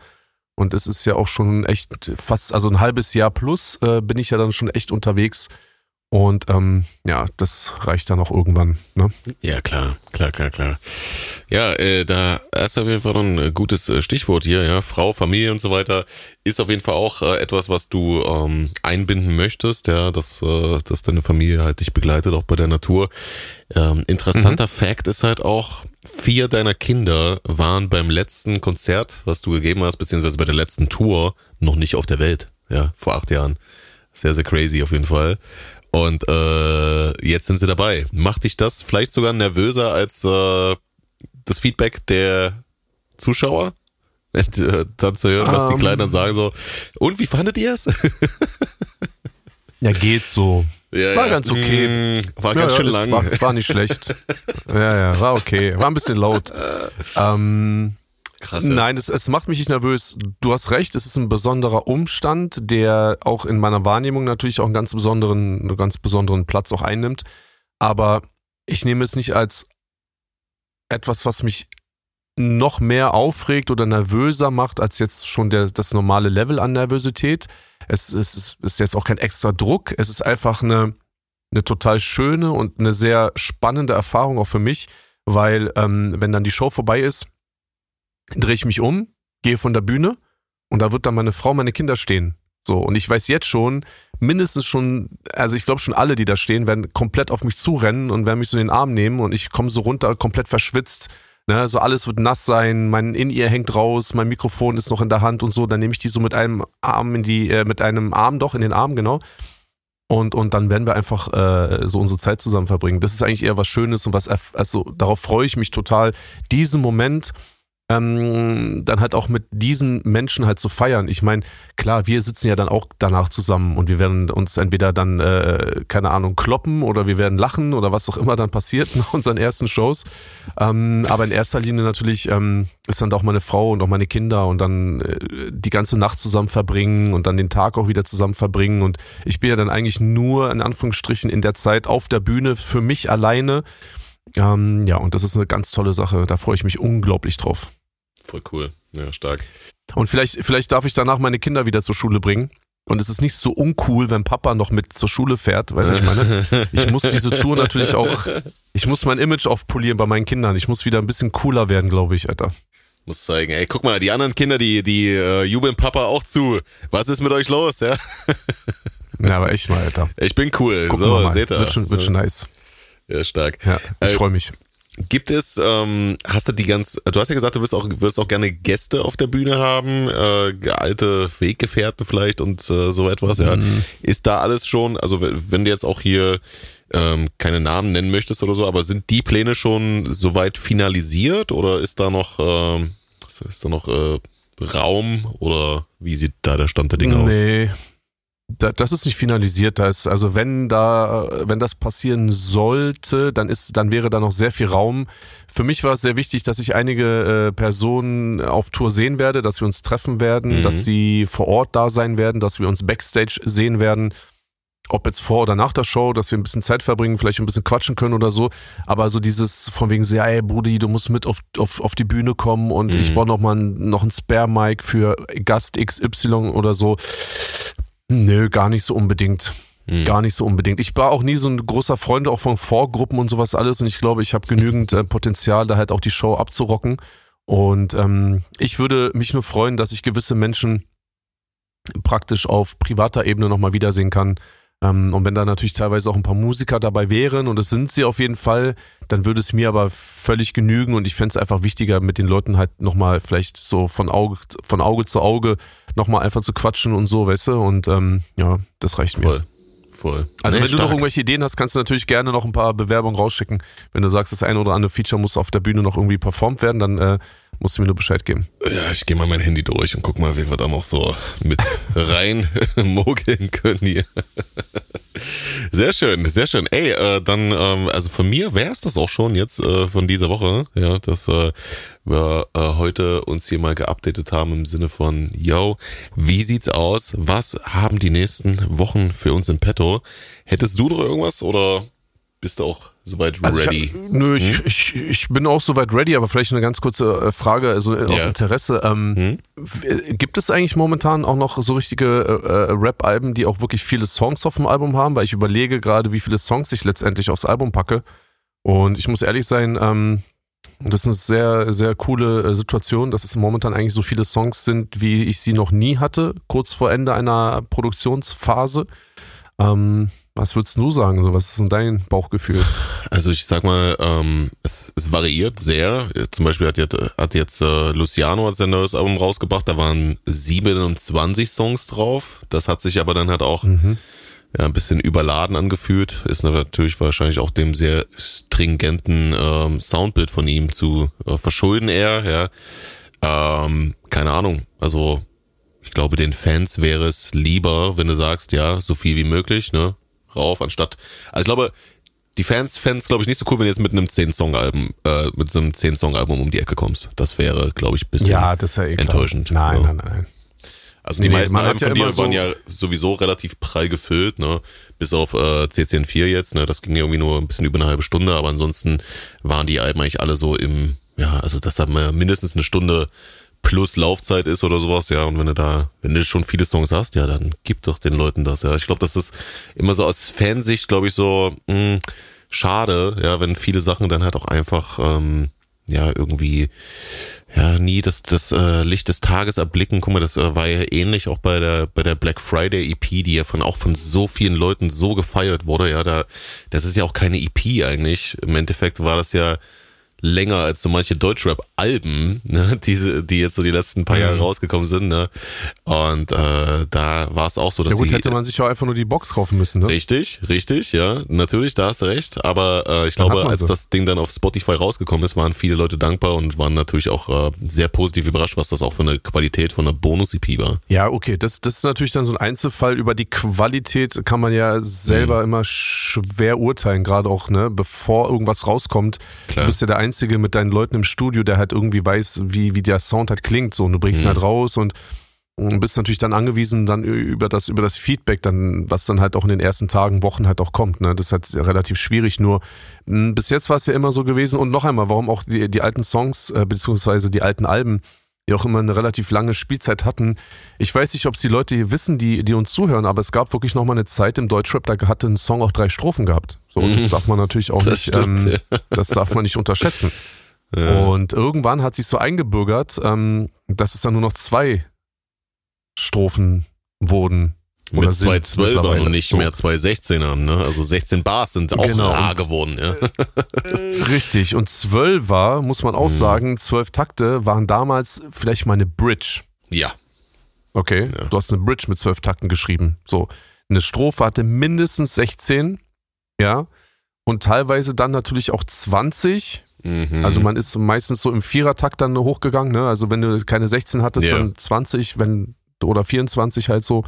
Und es ist ja auch schon echt fast, also ein halbes Jahr plus äh, bin ich ja dann schon echt unterwegs. Und ähm, ja, das reicht dann auch irgendwann. Ne? Ja, klar, klar, klar, klar. Ja, äh, da ist auf jeden Fall ein äh, gutes äh, Stichwort hier, ja. Frau, Familie und so weiter ist auf jeden Fall auch äh, etwas, was du ähm, einbinden möchtest, ja, dass, äh, dass deine Familie halt dich begleitet, auch bei der Natur. Ähm, interessanter mhm. Fact ist halt auch, vier deiner Kinder waren beim letzten Konzert, was du gegeben hast, beziehungsweise bei der letzten Tour, noch nicht auf der Welt, ja, vor acht Jahren. Sehr, sehr crazy auf jeden Fall. Und äh, jetzt sind sie dabei. Macht dich das vielleicht sogar nervöser als äh, das Feedback der Zuschauer? <laughs> Äh, dann zu hören, was um, die ähm. Kleinen dann sagen, so, und wie fandet ihr es? <laughs> ja, geht so. Ja, war ja. ganz okay. Mm, war ganz ja, schön lang. War, war, nicht schlecht. <laughs> ja, ja, war okay. War ein bisschen laut. Ähm, Krass. Ja. Nein, es, es macht mich nicht nervös. Du hast recht, es ist ein besonderer Umstand, der auch in meiner Wahrnehmung natürlich auch einen ganz besonderen, einen ganz besonderen Platz auch einnimmt. Aber ich nehme es nicht als etwas, was mich noch mehr aufregt oder nervöser macht als jetzt schon der, das normale Level an Nervosität. Es, es ist, ist jetzt auch kein extra Druck. Es ist einfach eine, eine total schöne und eine sehr spannende Erfahrung auch für mich, weil ähm, wenn dann die Show vorbei ist, drehe ich mich um, gehe von der Bühne und da wird dann meine Frau, meine Kinder stehen. So, und ich weiß jetzt schon, mindestens schon, also ich glaube schon alle, die da stehen, werden komplett auf mich zurennen und werden mich so in den Arm nehmen und ich komme so runter, komplett verschwitzt. Ne, so alles wird nass sein, mein In-Ear hängt raus, mein Mikrofon ist noch in der Hand und so. Dann nehme ich die so mit einem Arm in die, äh, mit einem Arm doch in den Arm, genau. Und, und dann werden wir einfach äh, so unsere Zeit zusammen verbringen. Das ist eigentlich eher was Schönes und was, also darauf freue ich mich total, diesen Moment ähm, dann halt auch mit diesen Menschen halt zu feiern. Ich meine, klar, wir sitzen ja dann auch danach zusammen und wir werden uns entweder dann, äh, keine Ahnung, kloppen oder wir werden lachen oder was auch immer dann passiert nach unseren ersten Shows. Ähm, aber in erster Linie natürlich ähm, ist dann auch meine Frau und auch meine Kinder und dann äh, die ganze Nacht zusammen verbringen und dann den Tag auch wieder zusammen verbringen. Und ich bin ja dann eigentlich nur in Anführungsstrichen in der Zeit auf der Bühne für mich alleine. Ähm, ja, und das ist eine ganz tolle Sache. Da freue ich mich unglaublich drauf. Voll cool. Ja, stark. Und vielleicht, vielleicht darf ich danach meine Kinder wieder zur Schule bringen. Und es ist nicht so uncool, wenn Papa noch mit zur Schule fährt, weiß ich meine. Ich muss diese Tour natürlich auch, ich muss mein Image aufpolieren bei meinen Kindern. Ich muss wieder ein bisschen cooler werden, glaube ich, Alter. Muss zeigen, ey, guck mal, die anderen Kinder, die, die äh, jubeln Papa auch zu. Was ist mit euch los, ja? Ja, aber echt mal, Alter. Ich bin cool. Gucken so, seht ihr. Wird schon, wird schon nice. Ja, stark. Ja, ich äh, freue mich. Gibt es, ähm, hast du die ganz, du hast ja gesagt, du wirst auch, wirst auch gerne Gäste auf der Bühne haben, äh, alte Weggefährten vielleicht und äh, so etwas, ja. Mhm. Ist da alles schon, also wenn du jetzt auch hier ähm, keine Namen nennen möchtest oder so, aber sind die Pläne schon soweit finalisiert oder ist da noch, ähm, ist da noch äh, Raum oder wie sieht da der Stand der Dinge nee. aus? Nee, das ist nicht finalisiert. Da ist, also wenn da, wenn das passieren sollte, dann ist, dann wäre da noch sehr viel Raum. Für mich war es sehr wichtig, dass ich einige äh, Personen auf Tour sehen werde, dass wir uns treffen werden, mhm. dass sie vor Ort da sein werden, dass wir uns Backstage sehen werden. Ob jetzt vor oder nach der Show, dass wir ein bisschen Zeit verbringen, vielleicht ein bisschen quatschen können oder so. Aber so dieses von wegen ja, ey, Brudi, du musst mit auf, auf, auf die Bühne kommen und mhm. ich brauche noch mal ein, noch ein Spare-Mic für Gast XY oder so Nö, gar nicht so unbedingt. Mhm. Gar nicht so unbedingt. Ich war auch nie so ein großer Freund auch von Vorgruppen und sowas alles und ich glaube, ich habe genügend äh, Potenzial, da halt auch die Show abzurocken. Und ähm, ich würde mich nur freuen, dass ich gewisse Menschen praktisch auf privater Ebene nochmal wiedersehen kann. Ähm, und wenn da natürlich teilweise auch ein paar Musiker dabei wären, und es sind sie auf jeden Fall, dann würde es mir aber völlig genügen und ich fände es einfach wichtiger, mit den Leuten halt nochmal vielleicht so von Auge, von Auge zu Auge nochmal einfach zu quatschen und so, weißt du? Und ähm, ja, das reicht Voll. mir. Voll. Also nee, wenn stark. du noch irgendwelche Ideen hast, kannst du natürlich gerne noch ein paar Bewerbungen rausschicken. Wenn du sagst, das eine oder andere Feature muss auf der Bühne noch irgendwie performt werden, dann äh, musst du mir nur Bescheid geben. Ja, ich gehe mal mein Handy durch und guck mal, wie wir da noch so mit <laughs> rein <laughs> mogeln können hier. Sehr schön, sehr schön. Ey, äh, dann, ähm, also von mir wäre es das auch schon jetzt äh, von dieser Woche, ja, dass äh, wir äh, heute uns hier mal geupdatet haben im Sinne von, yo, wie sieht's aus? Was haben die nächsten Wochen für uns im Petto? Hättest du noch irgendwas oder bist du auch soweit Also ready? Ich, hab- nö, ich, Hm? ich, ich bin auch soweit ready, aber vielleicht eine ganz kurze äh, Frage, also äh, aus Ja. Interesse. Ähm, Hm? Gibt es eigentlich momentan auch noch so richtige äh, äh, Rap-Alben, die auch wirklich viele Songs auf dem Album haben? Weil ich überlege gerade, wie viele Songs ich letztendlich aufs Album packe. Und ich muss ehrlich sein, ähm, das ist eine sehr, sehr coole Situation, dass es momentan eigentlich so viele Songs sind, wie ich sie noch nie hatte, kurz vor Ende einer Produktionsphase. Ähm, was würdest du sagen? So, was ist denn dein Bauchgefühl? Also ich sag mal, ähm, es, es variiert sehr. Zum Beispiel hat jetzt, hat jetzt äh, Luciano hat sein neues Album rausgebracht, da waren 27 Songs drauf. Das hat sich aber dann halt auch Mhm. ja, ein bisschen überladen angefühlt. Ist natürlich wahrscheinlich auch dem sehr stringenten ähm, Soundbild von ihm zu äh, verschulden eher, ja. Ähm, keine Ahnung. Also ich glaube, den Fans wäre es lieber, wenn du sagst, ja, so viel wie möglich, ne? Rauf, anstatt. Also ich glaube, die Fans fänden es, glaube ich, nicht so cool, wenn du jetzt mit einem 10-Song-Album, äh, mit so einem 10-Song-Album um die Ecke kommst. Das wäre, glaube ich, ein bisschen. Ja, das ist ja eh enttäuschend, Nein, ja. nein, nein. Also die Nee, meisten Alben ja von dir immer so- waren ja sowieso relativ prall gefüllt, ne? Bis auf äh, CCN4 jetzt, ne? Das ging ja irgendwie nur ein bisschen über eine halbe Stunde, aber ansonsten waren die Alben eigentlich alle so im, ja, also das hat man mindestens eine Stunde plus Laufzeit ist oder sowas, ja. Und wenn du da, wenn du schon viele Songs hast, ja, dann gib doch den Leuten das, ja. Ich glaube, das ist immer so aus Fansicht, glaube ich, so mh, schade, ja, wenn viele Sachen dann halt auch einfach, ähm, ja, irgendwie ja, nie das, das äh, Licht des Tages erblicken. Guck mal, das äh, war ja ähnlich auch bei der, bei der Black Friday EP, die ja von auch von so vielen Leuten so gefeiert wurde. Ja, da, das ist ja auch keine EP eigentlich. Im Endeffekt war das ja länger als so manche Deutschrap-Alben, ne, diese, die jetzt so die letzten paar Jahre Mhm. rausgekommen sind, ne. Und äh, da war es auch so, dass Ja gut, die, hätte man sich ja einfach nur die Box kaufen müssen, ne? Richtig, richtig, ja, natürlich, da hast du recht. Aber äh, ich Dann glaube, als sie. das Ding dann auf Spotify rausgekommen ist, waren viele Leute dankbar und waren natürlich auch äh, sehr positiv überrascht, was das auch für eine Qualität von einer Bonus-EP war. Ja, okay, das, das ist natürlich dann so ein Einzelfall. Über die Qualität kann man ja Mhm. selber immer schwer urteilen, gerade auch, ne, bevor irgendwas rauskommt. Klar. Du bist ja der Einzige mit deinen Leuten im Studio, der halt irgendwie weiß, wie, wie der Sound halt klingt. So, und du bringst ihn Mhm. halt raus und und bist natürlich dann angewiesen dann über das über das Feedback dann was dann halt auch in den ersten Tagen Wochen halt auch kommt ne das ist halt relativ schwierig nur mh, bis jetzt war es ja immer so gewesen und noch einmal warum auch die, die alten Songs äh, beziehungsweise die alten Alben die auch immer eine relativ lange Spielzeit hatten. Ich weiß nicht, ob es die Leute hier wissen, die, die uns zuhören, aber es gab wirklich noch mal eine Zeit im Deutschrap, da hatte ein Song auch drei Strophen gehabt. So, und das Mhm. darf man natürlich auch Das nicht, stimmt, ähm, ja. <laughs> das darf man nicht unterschätzen. Ja. Und irgendwann hat sich so eingebürgert, ähm, dass es dann nur noch zwei Strophen wurden. Oder Mit sind 212 waren mittlerweile. und nicht So. mehr 216ern, ne? Also 16 Bars sind auch Genau, rar geworden, ja. Richtig. Und zwölf war, muss man auch Mhm. sagen, zwölf Takte waren damals vielleicht mal eine Bridge. Ja. Okay, Ja. du hast eine Bridge mit zwölf Takten geschrieben. So, eine Strophe hatte mindestens 16, ja, und teilweise dann natürlich auch 20. Mhm. Also man ist meistens so im Vierertakt dann hochgegangen, ne? Also wenn du keine 16 hattest, Ja. dann 20, wenn oder 24 halt so.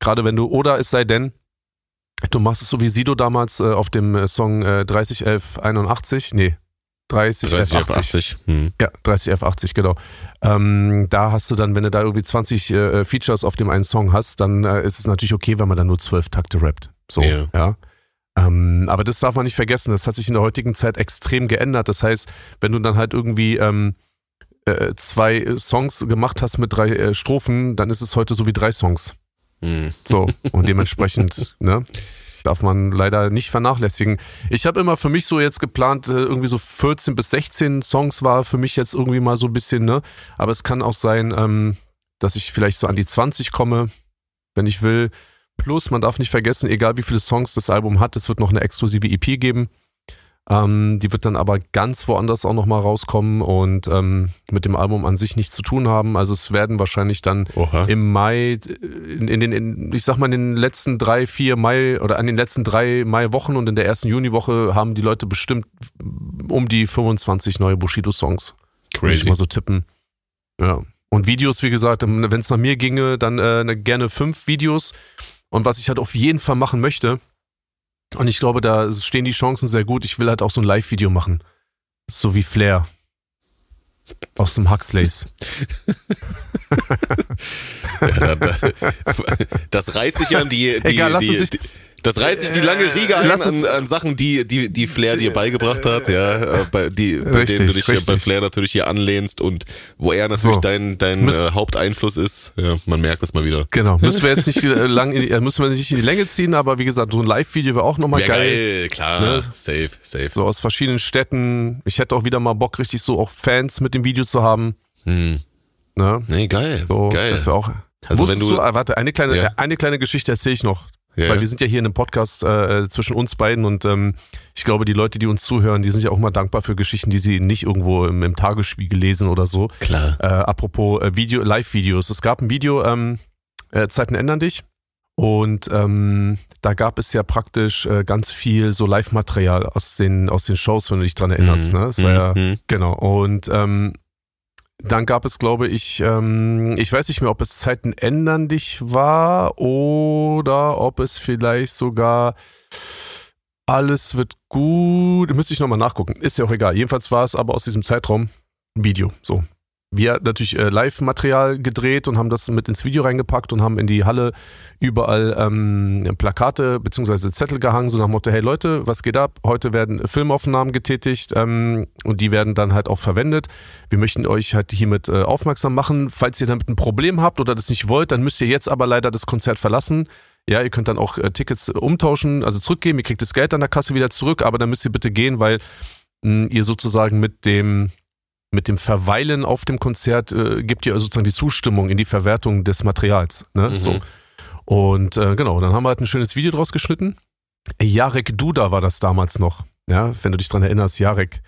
Gerade wenn du oder es sei denn, du machst es so wie Sido damals äh, auf dem äh, Song äh, 301181, nee, 30 auf 301180. 80. Hm. Ja, 30F80, genau. Ähm, da hast du dann, wenn du da irgendwie 20 äh, Features auf dem einen Song hast, dann äh, ist es natürlich okay, wenn man dann nur 12 Takte rappt. So, Ja. ja. Ähm, aber das darf man nicht vergessen, das hat sich in der heutigen Zeit extrem geändert. Das heißt, wenn du dann halt irgendwie ähm, äh, zwei Songs gemacht hast mit drei äh, Strophen, dann ist es heute so wie drei Songs. So, und dementsprechend, <laughs> ne? Darf man leider nicht vernachlässigen. Ich habe immer für mich so jetzt geplant, äh, irgendwie so 14 bis 16 Songs war für mich jetzt irgendwie mal so ein bisschen, ne? Aber es kann auch sein, ähm, dass ich vielleicht so an die 20 komme, wenn ich will. Plus, man darf nicht vergessen, egal wie viele Songs das Album hat, es wird noch eine exklusive EP geben. Ähm, die wird dann aber ganz woanders auch nochmal rauskommen und ähm, mit dem Album an sich nichts zu tun haben. Also es werden wahrscheinlich dann Oha. im Mai, in, in den, in, ich sag mal, in den letzten drei, vier Mai oder an den letzten drei Maiwochen und in der ersten Juniwoche haben die Leute bestimmt um die 25 neue Bushido-Songs. Würde ich Crazy. mal so tippen. Ja. Und Videos, wie gesagt, wenn es nach mir ginge, dann äh, ne- gerne fünf Videos. Und was ich halt auf jeden Fall machen möchte, und ich glaube, da stehen die Chancen sehr gut, ich will halt auch so ein Live-Video machen. So wie Flair. Aus dem Huxleys. <laughs> Ja, da, da, das reiht sich an die, die, Egal, lass die, die, Das reißt sich die lange Riege ein an, an, Sachen, die, die, die Flair dir beigebracht hat, ja, bei, die, bei richtig, denen du dich richtig. bei Flair natürlich hier anlehnst und wo er natürlich so. dein, dein äh, Haupteinfluss ist. Ja, man merkt das mal wieder. Genau, <laughs> müssen wir jetzt nicht lang, in, müssen wir nicht in die Länge ziehen, aber wie gesagt, so ein Live-Video wäre auch nochmal geil. geil. Klar, ne? safe, safe. So aus verschiedenen Städten. Ich hätte auch wieder mal Bock, richtig so auch Fans mit dem Video zu haben. Hm. Ne? Nee, geil. So, geil. Das wäre auch. Also wenn du, du, ah, warte, eine kleine, ja. eine kleine Geschichte erzähle ich noch. Ja. Weil wir sind ja hier in einem Podcast äh, zwischen uns beiden und ähm, ich glaube, die Leute, die uns zuhören, die sind ja auch mal dankbar für Geschichten, die sie nicht irgendwo im, im Tagesspiegel lesen oder so. Klar. Äh, apropos äh, Video, Live-Videos. Es gab ein Video, ähm, äh, Zeiten ändern dich. Und ähm, da gab es ja praktisch äh, ganz viel so Live-Material aus den, aus den Shows, wenn du dich dran erinnerst. Mhm. Ne? Das war ja, mhm. genau. Und ähm, dann gab es, glaube ich, ähm, ich weiß nicht mehr, ob es Zeiten ändern dich war oder ob es vielleicht sogar alles wird gut. Müsste ich nochmal nachgucken. Ist ja auch egal. Jedenfalls war es aber aus diesem Zeitraum ein Video. So wir natürlich äh, Live-Material gedreht und haben das mit ins Video reingepackt und haben in die Halle überall ähm, Plakate bzw. Zettel gehangen, so nach Motto, hey Leute, was geht ab? Heute werden Filmaufnahmen getätigt ähm, und die werden dann halt auch verwendet. Wir möchten euch halt hiermit äh, aufmerksam machen. Falls ihr damit ein Problem habt oder das nicht wollt, dann müsst ihr jetzt aber leider das Konzert verlassen. Ja, ihr könnt dann auch äh, Tickets umtauschen, also zurückgeben, ihr kriegt das Geld an der Kasse wieder zurück, aber dann müsst ihr bitte gehen, weil mh, ihr sozusagen mit dem mit dem Verweilen auf dem Konzert äh, gibt ihr sozusagen die Zustimmung in die Verwertung des Materials. Ne? Mhm. So. Und äh, genau, dann haben wir halt ein schönes Video draus geschnitten. Jarek Duda war das damals noch. Ja, wenn du dich dran erinnerst, Jarek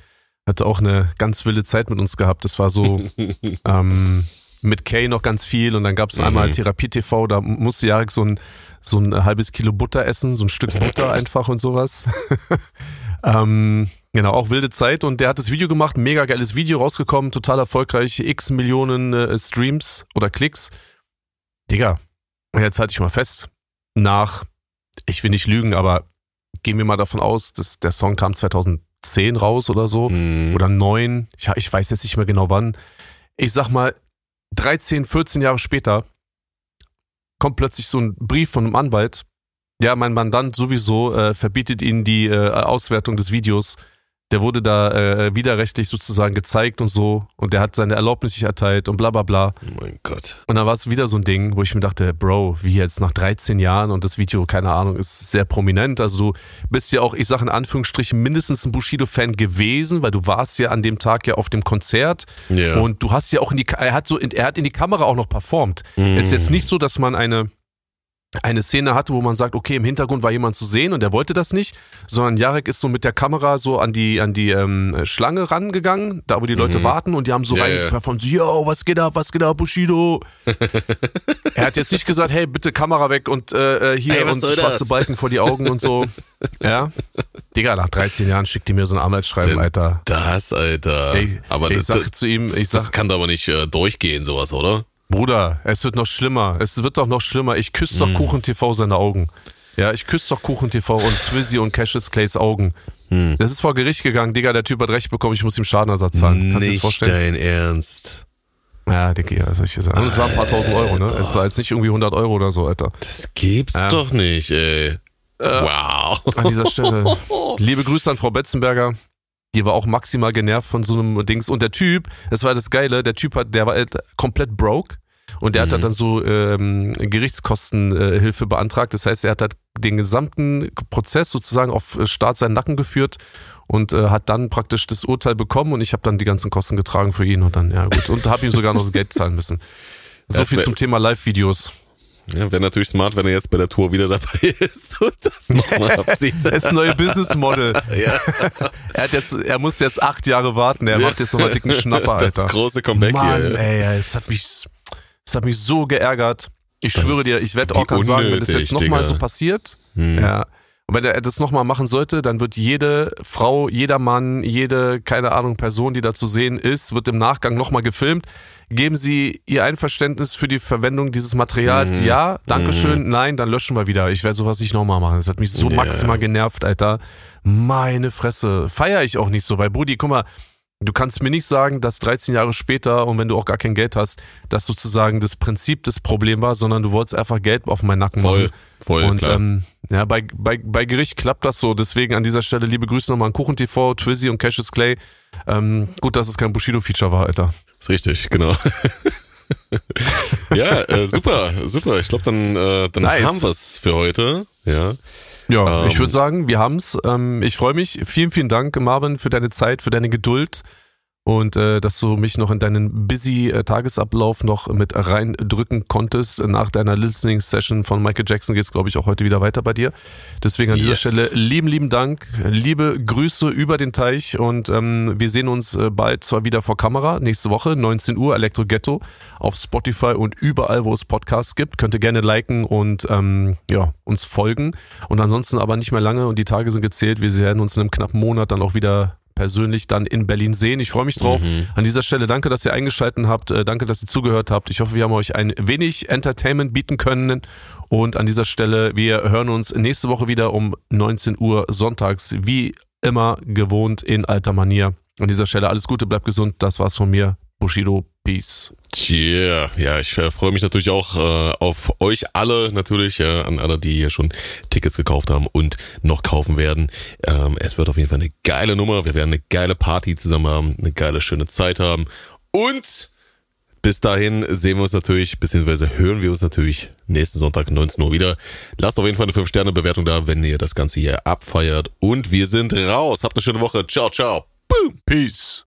hatte auch eine ganz wilde Zeit mit uns gehabt. Das war so <laughs> ähm, mit Kay noch ganz viel und dann gab es mhm. einmal Therapie TV, da musste Jarek so ein, so ein halbes Kilo Butter essen, so ein Stück <laughs> Butter einfach und sowas. Ähm, Genau, auch wilde Zeit. Und der hat das Video gemacht, mega geiles Video rausgekommen, total erfolgreich, x Millionen äh, Streams oder Klicks. Digga, jetzt halte ich mal fest, nach, ich will nicht lügen, aber gehen wir mal davon aus, dass der Song kam 2010 raus oder so. Mhm. oder 9, ich, ich weiß jetzt nicht mehr genau wann. Ich sag mal, 13, 14 Jahre später kommt plötzlich so ein Brief von einem Anwalt, ja, mein Mandant sowieso äh, verbietet Ihnen die äh, Auswertung des Videos der wurde da äh, widerrechtlich sozusagen gezeigt und so und der hat seine Erlaubnis nicht erteilt und bla bla bla. Oh mein Gott. Und dann war es wieder so ein Ding, wo ich mir dachte, Bro, wie jetzt nach 13 Jahren und das Video, keine Ahnung, ist sehr prominent. Also du bist ja auch, ich sage in Anführungsstrichen, mindestens ein Bushido-Fan gewesen, weil du warst ja an dem Tag ja auf dem Konzert ja. und du hast ja auch in die, er hat so, er hat in die Kamera auch noch performt. Mm. Es ist jetzt nicht so, dass man eine eine Szene hatte, wo man sagt, okay, im Hintergrund war jemand zu sehen und der wollte das nicht, sondern Jarek ist so mit der Kamera so an die, an die ähm, Schlange rangegangen, da wo die Leute mhm. warten und die haben so ja, rein ja. von so, yo, was geht ab, was geht ab, Bushido? <laughs> er hat jetzt nicht gesagt, hey, bitte Kamera weg und äh, äh hier hey, und schwarze das? Balken vor die Augen und so. <laughs> ja. Digga, nach 13 Jahren schickt die mir so ein Arbeitsschreiben, Alter. Das, Alter. Ich, aber ich das, sag zu ihm, ich sag, das kann doch aber nicht äh, durchgehen, sowas, oder? Bruder, es wird noch schlimmer. Es wird doch noch schlimmer. Ich küsse doch mm. Kuchen TV seine Augen. Ja, ich küsse doch Kuchen TV und Twizzy und Cassius Clays Augen. Mm. Das ist vor Gericht gegangen. Digga, der Typ hat recht bekommen. Ich muss ihm Schadenersatz zahlen. Kannst du dir vorstellen? dein Ernst. Ja, Digga, ja, soll ich dir sagen. Und es waren ein paar tausend Euro, ne? Es war jetzt nicht irgendwie 100 Euro oder so, Alter. Das gibt's ja. doch nicht, ey. Äh, wow. An dieser Stelle. <laughs> Liebe Grüße an Frau Betzenberger. Die war auch maximal genervt von so einem Dings. Und der Typ, das war das Geile, der Typ hat, der war halt komplett broke. Und der mhm. hat dann so ähm, Gerichtskostenhilfe äh, beantragt. Das heißt, er hat halt den gesamten Prozess sozusagen auf äh, Staat seinen Nacken geführt und äh, hat dann praktisch das Urteil bekommen und ich habe dann die ganzen Kosten getragen für ihn und dann, ja gut, und habe ihm sogar noch das Geld zahlen müssen. <laughs> So viel zum Thema Live-Videos. Ja, wäre natürlich smart, wenn er jetzt bei der Tour wieder dabei <laughs> ist und das nochmal <laughs> abzieht. das ist ein neues Business Model. ja. er, hat jetzt, er muss jetzt acht Jahre warten. Er ja. macht jetzt nochmal dicken Schnapper, Alter. Das große Comeback Mann, hier. ey, es hat mich das hat mich so geärgert. Ich das schwöre dir, ich werde auch gerade sagen, wenn das jetzt nochmal so passiert, hm. ja, und wenn er das nochmal machen sollte, dann wird jede Frau, jeder Mann, jede, keine Ahnung, Person, die da zu sehen ist, wird im Nachgang nochmal gefilmt. Geben Sie Ihr Einverständnis für die Verwendung dieses Materials? Mhm. Ja, Dankeschön. Mhm. Nein, dann löschen wir wieder. Ich werde sowas nicht nochmal machen. Das hat mich so ja. maximal genervt, Alter. Meine Fresse. Feier ich auch nicht so, weil Brudi, guck mal, Du kannst mir nicht sagen, dass 13 Jahre später und wenn du auch gar kein Geld hast, das sozusagen das Prinzip des Problems war, sondern du wolltest einfach Geld auf meinen Nacken Voll, machen. voll, und klar. ähm, ja, bei, bei, bei Gericht klappt das so. Deswegen an dieser Stelle liebe Grüße nochmal an Kuchen TV, Twizzy und Cassius Clay. Ähm, gut, dass es kein Bushido-Feature war, Alter. Ist richtig, genau. <laughs> ja, äh, super, super. Ich glaube, dann, äh, dann Nice. haben wir's für heute. Ja. Ja, Ähm, ich würde sagen, wir haben's. Ähm, ich freue mich. Vielen, vielen Dank, Marvin, für deine Zeit, für deine Geduld und äh, dass du mich noch in deinen busy äh, Tagesablauf noch mit reindrücken konntest. Nach deiner Listening-Session von Michael Jackson geht's, glaube ich, auch heute wieder weiter bei dir. Deswegen an dieser Yes. Stelle lieben, lieben Dank. Liebe Grüße über den Teich und ähm, wir sehen uns äh, bald zwar wieder vor Kamera, nächste Woche, 19 Uhr, Elektro Ghetto auf Spotify und überall, wo es Podcasts gibt. Könnt ihr gerne liken und ähm, ja, uns folgen. Und ansonsten aber nicht mehr lange und die Tage sind gezählt. Wir werden uns in einem knappen Monat dann auch wieder persönlich dann in Berlin sehen. Ich freue mich drauf. An dieser Stelle danke, dass ihr eingeschaltet habt. Äh, danke, dass ihr zugehört habt. Ich hoffe, wir haben euch ein wenig Entertainment bieten können. Und an dieser Stelle, wir hören uns nächste Woche wieder um 19 Uhr sonntags, wie immer gewohnt in alter Manier. An dieser Stelle alles Gute, bleibt gesund. Das war's von mir. Bushido, Peace. Yeah, ja, ich äh, freue mich natürlich auch äh, auf euch alle, natürlich, äh, an alle, die hier schon Tickets gekauft haben und noch kaufen werden. Ähm, es wird auf jeden Fall eine geile Nummer. Wir werden eine geile Party zusammen haben, eine geile, schöne Zeit haben. Und bis dahin sehen wir uns natürlich, beziehungsweise hören wir uns natürlich nächsten Sonntag 19 Uhr wieder. Lasst auf jeden Fall eine 5-Sterne-Bewertung da, wenn ihr das Ganze hier abfeiert. Und wir sind raus. Habt eine schöne Woche. Ciao, ciao. Peace.